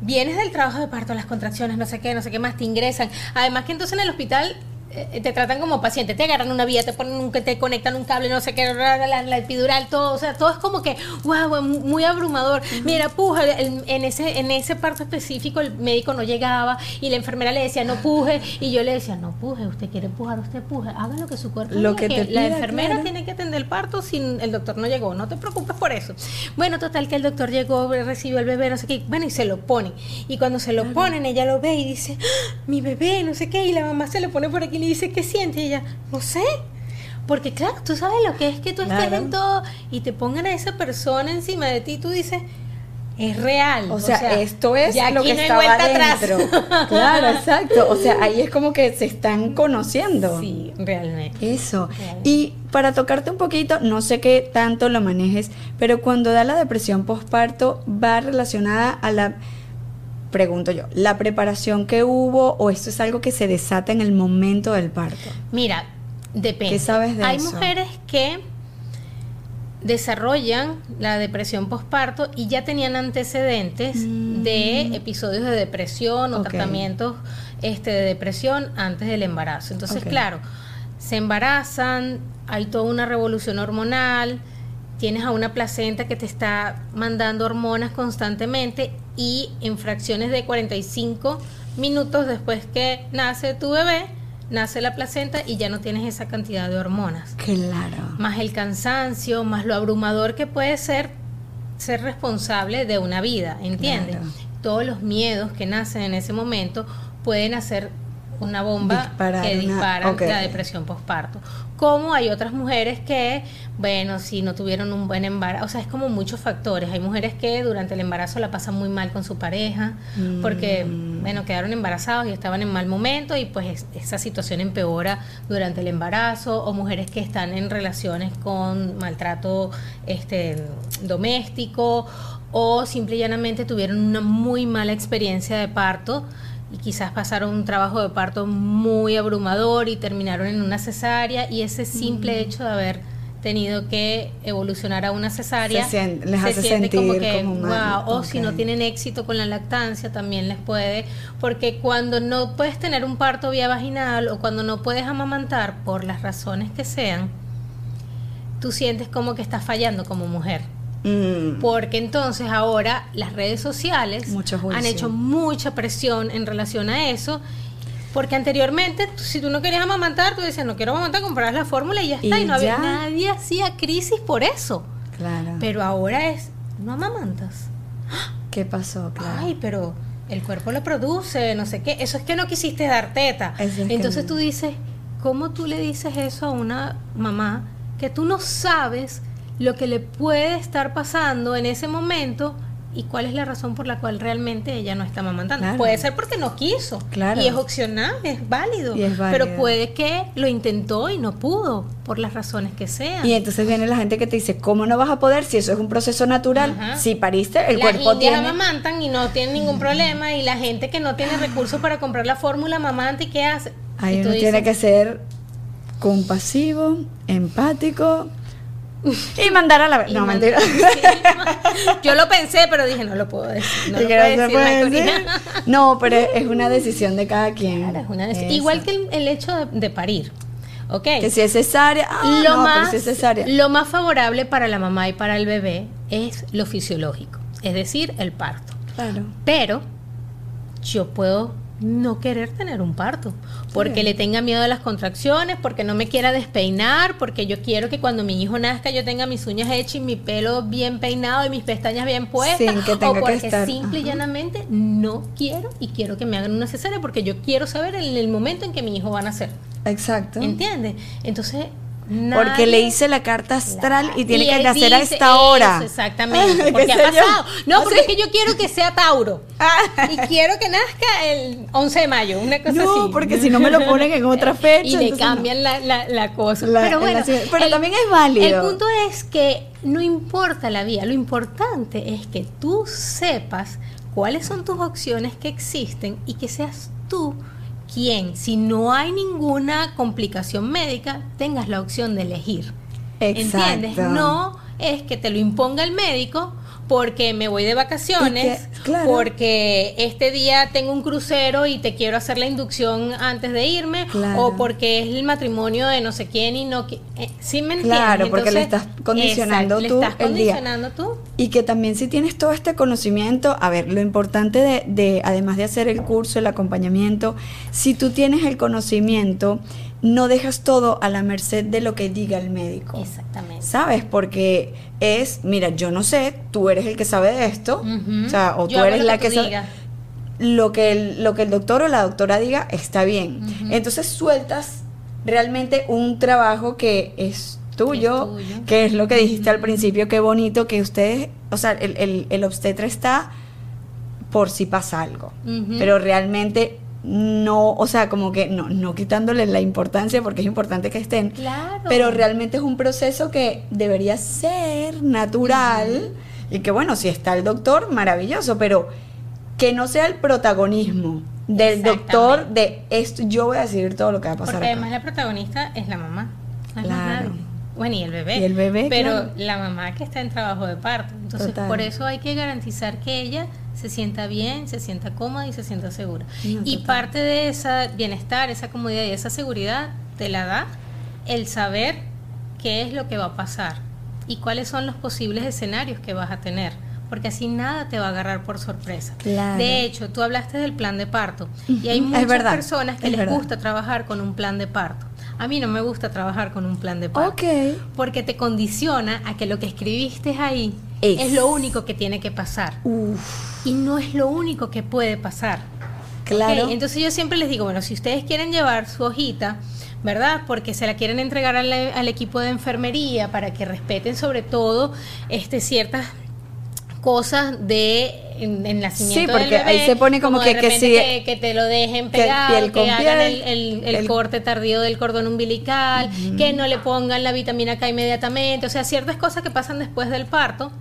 vienes del trabajo de parto, las contracciones, no sé qué, no sé qué más, te ingresan. Además que entonces en el hospital eh, te tratan como paciente, te agarran una vía, te ponen un, te conectan un cable, no sé qué, la, epidural, todo, o sea, todo es como que, wow, muy abrumador. Mira, puja, en ese en ese parto específico el médico no llegaba y la enfermera le decía, no puje, y yo le decía, no puje, usted quiere pujar, usted puje, haga lo que su cuerpo lo que, La enfermera tiene que atender el parto si el doctor no llegó, no te preocupes por eso. Bueno, total que el doctor llegó, recibió el bebé, no sé qué, bueno, y se lo ponen. Y cuando se lo ponen, ella lo ve y dice, ¡Ah, mi bebé, no sé qué, y la mamá se lo pone por aquí le dice, ¿qué siente? Y ella, no sé. Porque claro, tú sabes lo que es que tú estés en todo y te pongan a esa persona encima de ti, tú dices, es real. O sea, esto es lo que no estaba dentro. claro, exacto. O sea, ahí es como que se están conociendo. Sí, realmente. Eso. Y para tocarte un poquito, no sé qué tanto lo manejes, pero cuando da la depresión postparto va relacionada a la pregunto yo, ¿la preparación que hubo o esto es algo que se desata en el momento del parto? Mira, depende. ¿Qué sabes de Hay mujeres que desarrollan la depresión postparto y ya tenían antecedentes mm. de episodios de depresión o tratamientos este, de depresión antes del embarazo. Entonces, claro, se embarazan, hay toda una revolución hormonal, tienes a una placenta que te está mandando hormonas constantemente y en fracciones de 45 minutos después que nace tu bebé, nace la placenta y ya no tienes esa cantidad de hormonas. Claro. Más el cansancio, más lo abrumador que puede ser ser responsable de una vida, ¿entiendes? Todos los miedos que nacen en ese momento pueden hacer una bomba que dispara la depresión postparto. Como hay otras mujeres que, bueno, si no tuvieron un buen embarazo, o sea, es como muchos factores. Hay mujeres que durante el embarazo la pasan muy mal con su pareja, porque, mm. bueno, quedaron embarazados y estaban en mal momento y pues esa situación empeora durante el embarazo, o mujeres que están en relaciones con maltrato este, doméstico, o simple y llanamente tuvieron una muy mala experiencia de parto y quizás pasaron un trabajo de parto muy abrumador y terminaron en una cesárea y ese simple hecho de haber tenido que evolucionar a una cesárea les hace sentir como que o si no tienen éxito con la lactancia también les puede porque cuando no puedes tener un parto vía vaginal o cuando no puedes amamantar por las razones que sean tú sientes como que estás fallando como mujer Mm. Porque entonces ahora las redes sociales han hecho mucha presión en relación a eso. Porque anteriormente, si tú no querías amamantar, tú decías, no quiero amamantar, comprarás la fórmula y ya está. Y, no había nadie hacía crisis por eso. Claro. Pero ahora es, no amamantas. ¿Qué pasó? Ay, pero el cuerpo lo produce, no sé qué. Eso es que no quisiste dar teta. Entonces tú dices, ¿cómo tú le dices eso a una mamá que tú no sabes lo que le puede estar pasando en ese momento y cuál es la razón por la cual realmente ella no está amamantando. Puede ser porque no quiso. Claro. Y es opcional, es válido, Pero puede que lo intentó y no pudo, por las razones que sean. Y entonces viene la gente que te dice, ¿cómo no vas a poder si eso es un proceso natural? Si pariste, el cuerpo tiene... amamantan y no tienen ningún problema. Y la gente que no tiene recursos para comprar la fórmula mamante, ¿qué hace? Ahí uno tiene que ser compasivo, empático y mandar a la no mentira. yo lo pensé pero dije no lo puedo decir no, pero es una decisión de cada quien. Igual que el, hecho de, parir okay que si es cesárea ah, lo más lo más favorable para la mamá y para el bebé es lo fisiológico es decir el parto. Claro. Pero yo puedo no querer tener un parto, porque le tenga miedo a las contracciones, porque no me quiera despeinar, porque yo quiero que cuando mi hijo nazca yo tenga mis uñas hechas y mi pelo bien peinado y mis pestañas bien puestas, o porque simple y llanamente no quiero y quiero que me hagan una cesárea porque yo quiero saber en el momento en que mi hijo va a nacer. Exacto. ¿Entiendes? Entonces, porque le hice la carta astral y tiene que nacer a esta hora. Exactamente. Porque ha pasado. No, ¿Ah, porque es que yo quiero que sea Tauro. Ah. Y quiero que nazca el 11 de mayo, una cosa no, así. porque si no me lo ponen en otra fecha. Y le cambian la, la, cosa. pero bueno, pero también es válido. El punto es que no importa la vía, lo importante es que tú sepas cuáles son tus opciones que existen y que seas tú quien, si no hay ninguna complicación médica, tengas la opción de elegir. ¿Entiendes? No es que te lo imponga el médico porque me voy de vacaciones, porque este día tengo un crucero y te quiero hacer la inducción antes de irme, o porque es el matrimonio de no sé quién y no... Eh, ¿Sí me entiendes? Claro, porque le estás condicionando tú le estás condicionando tú. Y que también si tienes todo este conocimiento, a ver, lo importante de, de, además de hacer el curso, el acompañamiento, si tú tienes el conocimiento, no dejas todo a la merced de lo que diga el médico. Exactamente. ¿Sabes? Porque es, mira, yo no sé, tú eres el que sabe de esto, o sea, o tú eres la que, sabe. Lo que, el, lo que el doctor o la doctora diga está bien. Entonces sueltas realmente un trabajo que es tuyo, que es lo que dijiste al principio, qué bonito que ustedes, o sea, el, el, el obstetra está por si pasa algo, pero realmente no, o sea, como que no, no quitándole la importancia porque es importante que estén, pero realmente es un proceso que debería ser natural y que bueno, si está el doctor, maravilloso, pero que no sea el protagonismo del doctor de esto, yo voy a decidir todo lo que va a pasar. Porque además la protagonista es la mamá. claro. Bueno, y el bebé. Y el bebé. Pero la mamá que está en trabajo de parto. Entonces, por eso hay que garantizar que ella se sienta bien, se sienta cómoda y se sienta segura. y parte de ese bienestar, esa comodidad y esa seguridad te la da el saber qué es lo que va a pasar y cuáles son los posibles escenarios que vas a tener porque así nada te va a agarrar por sorpresa. De hecho, tú hablaste del plan de parto y hay muchas personas que les gusta trabajar con un plan de parto. A mí no me gusta trabajar con un plan de parto. Porque te condiciona a que lo que escribiste ahí es, lo único que tiene que pasar. Y no es lo único que puede pasar. Claro. Entonces yo siempre les digo, bueno, si ustedes quieren llevar su hojita, ¿verdad? Porque se la quieren entregar al, al equipo de enfermería para que respeten sobre todo este, ciertas cosas de en, nacimiento sí, porque ahí se pone como, que, que, que, te lo dejen pegado, que, hagan el, el, corte tardío del cordón umbilical, que no le pongan la vitamina K inmediatamente, o sea, ciertas cosas que pasan después del parto,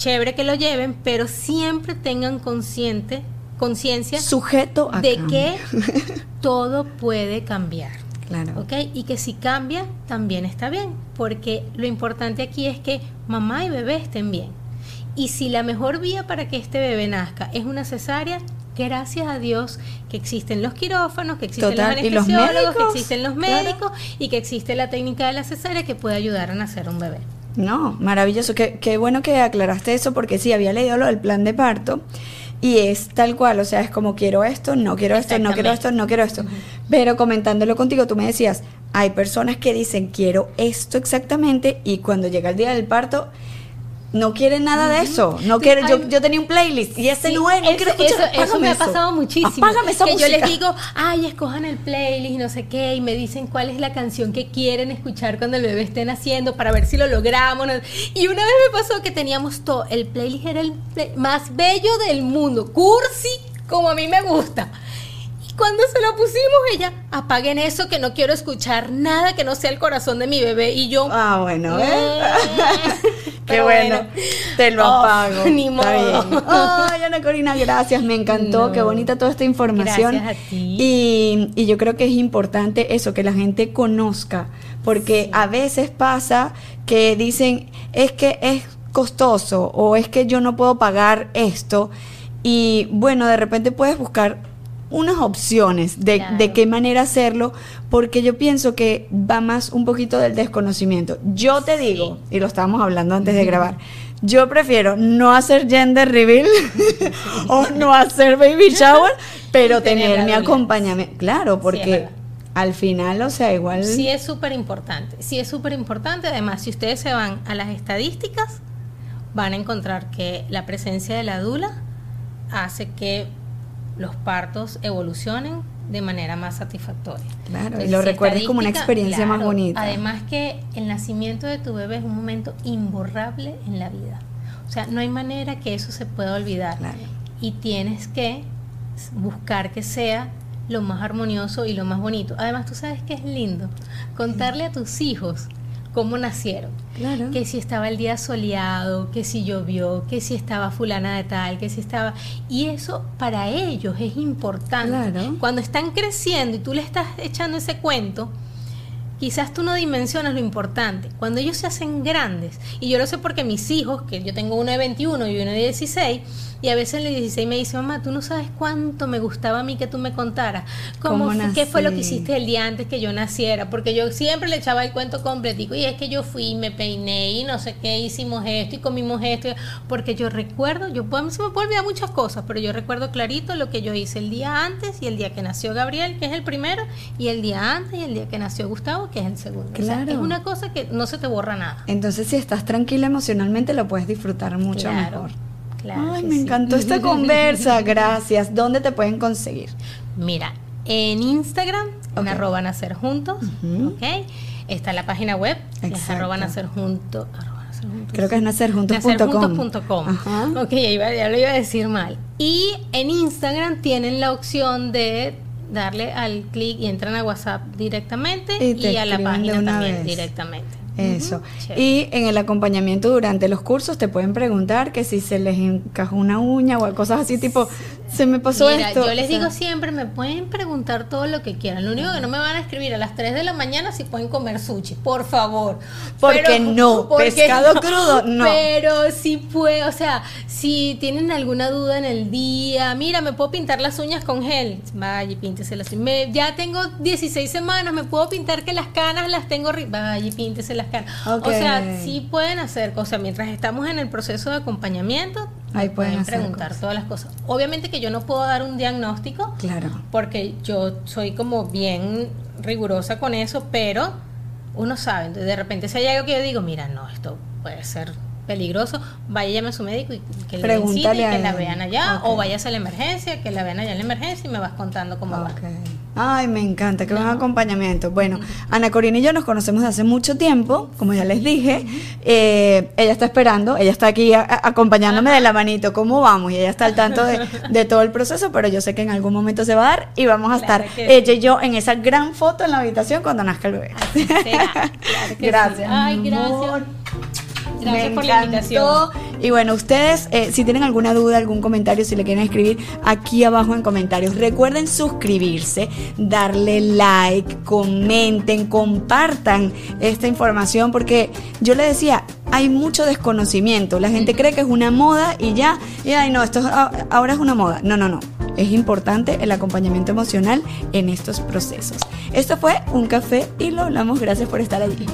chévere que lo lleven, pero siempre tengan consciente conciencia sujeto de que todo puede cambiar. Claro. ¿Ok? Y que si cambia, también está bien, porque lo importante aquí es que mamá y bebé estén bien. Y si la mejor vía para que este bebé nazca es una cesárea, gracias a Dios que existen los quirófanos, que existen los anestesiólogos, que existen los médicos y que existe la técnica de la cesárea que puede ayudar a nacer un bebé. No, maravilloso. Qué, qué bueno que aclaraste eso porque sí, había leído lo del plan de parto y es tal cual, o sea, es como quiero esto, no quiero esto, no quiero esto, no quiero esto. Pero comentándolo contigo, tú me decías, hay personas que dicen quiero esto exactamente y cuando llega el día del parto no quieren nada de eso. No quieren, yo, yo, tenía un playlist y ese no es, no quiero escuchar. Eso, me ha pasado muchísimo. que yo les digo, ay, escojan el playlist y no sé qué, y me dicen cuál es la canción que quieren escuchar cuando el bebé esté naciendo para ver si lo logramos. Y una vez me pasó que teníamos todo, el playlist era el más bello del mundo, cursi como a mí me gusta cuando se lo pusimos, ella, apaguen eso que no quiero escuchar nada que no sea el corazón de mi bebé. Y yo. Ah, bueno, ¿eh? Qué bueno. Te lo apago. Ni modo. Ay, Ana Corina, gracias. Me encantó. Qué bonita toda esta información. Gracias a ti. Y, y yo creo que es importante eso, que la gente conozca. Porque a veces pasa que dicen, es que es costoso o es que yo no puedo pagar esto. Y bueno, de repente puedes buscar unas opciones de, de, qué manera hacerlo, porque yo pienso que va más un poquito del desconocimiento. Yo te digo, y lo estábamos hablando antes de grabar, yo prefiero no hacer gender reveal o no hacer baby shower, pero tener mi acompañamiento. Claro, porque al final, o sea, igual... Sí es súper importante, sí es súper importante. Además, si ustedes se van a las estadísticas, van a encontrar que la presencia de la dula hace que los partos evolucionen de manera más satisfactoria. Claro, y lo recuerdes como una experiencia más bonita. Además que el nacimiento de tu bebé es un momento imborrable en la vida. O sea, no hay manera que eso se pueda olvidar. Y tienes que buscar que sea lo más armonioso y lo más bonito. Además, tú sabes que es lindo contarle a tus hijos cómo nacieron. Claro. Que si estaba el día soleado, que si llovió, que si estaba fulana de tal, que si estaba... Y eso para ellos es importante. Claro. Cuando están creciendo y tú le estás echando ese cuento, quizás tú no dimensionas lo importante. Cuando ellos se hacen grandes, y yo lo sé porque mis hijos, que yo tengo uno de 21 y uno de 16, y a veces el 16 me dice, mamá, tú no sabes cuánto me gustaba a mí que tú me contaras. ¿Cómo, ¿Qué fue lo que hiciste el día antes que yo naciera? Porque yo siempre le echaba el cuento completico. Y es que yo fui y me peiné y no sé qué, hicimos esto y comimos esto. Porque yo recuerdo, yo puedo, se me puede olvidar muchas cosas, pero yo recuerdo clarito lo que yo hice el día antes y el día que nació Gabriel, que es el primero, y el día antes y el día que nació Gustavo, que es el segundo. Claro. es una cosa que no se te borra nada. Entonces, si estás tranquila emocionalmente, lo puedes disfrutar mucho mejor. Ay, me encantó esta conversa, gracias. ¿Dónde te pueden conseguir? Mira, en Instagram, en arroba nacer juntos, ¿ok? Está la página web, es arroba nacer juntos. Creo que es nacerjuntos.com. Nacerjuntos.com. Ok, ya lo iba a decir mal. Y en Instagram tienen la opción de darle al clic y entran a WhatsApp directamente y, a la página también directamente. Eso. y en el acompañamiento durante los cursos te pueden preguntar que si se les encajó una uña o cosas así, tipo, se me pasó Mira, Yo les digo siempre, me pueden preguntar todo lo que quieran. Lo único que no me van a escribir a las 3 de la mañana si pueden comer sushi, por favor. Porque no, pescado crudo, no. Pero si puede, o sea, si tienen alguna duda en el día, mira, me puedo pintar las uñas con gel. Vaya, pínteselas. Me, ya tengo 16 semanas, me puedo pintar que las canas las tengo. Vaya, píntese las canas. O sea, sí pueden hacer cosas. Mientras estamos en el proceso de acompañamiento, Ahí pueden, preguntar todas las cosas. Obviamente que yo no puedo dar un diagnóstico. Claro. Porque yo soy como bien rigurosa con eso, pero uno sabe. Entonces, de repente, si hay algo que yo digo, mira, no, esto puede ser peligroso, vaya llame a su médico y que le y que la vean allá, o vayas a la emergencia, que la vean allá en la emergencia y me vas contando cómo va. Ay, me encanta, qué buen acompañamiento. Bueno, Ana Corina y yo nos conocemos desde hace mucho tiempo, como ya les dije. Eh, ella está esperando, ella está aquí acompañándome de la manito, ¿cómo vamos? Y ella está al tanto de, todo el proceso, pero yo sé que en algún momento se va a dar y vamos a estar ella y yo en esa gran foto en la habitación cuando nazca el bebé. gracias. Ay, gracias. Gracias por la invitación. Y bueno, ustedes, eh, si tienen alguna duda, algún comentario, si le quieren escribir, aquí abajo en comentarios. Recuerden suscribirse, darle like, comenten, compartan esta información, porque yo le decía, hay mucho desconocimiento. La gente cree que es una moda y ya, y ay, no, esto ahora es una moda. No, no, no. Es importante el acompañamiento emocional en estos procesos. Esto fue un café y lo hablamos. Gracias por estar allí.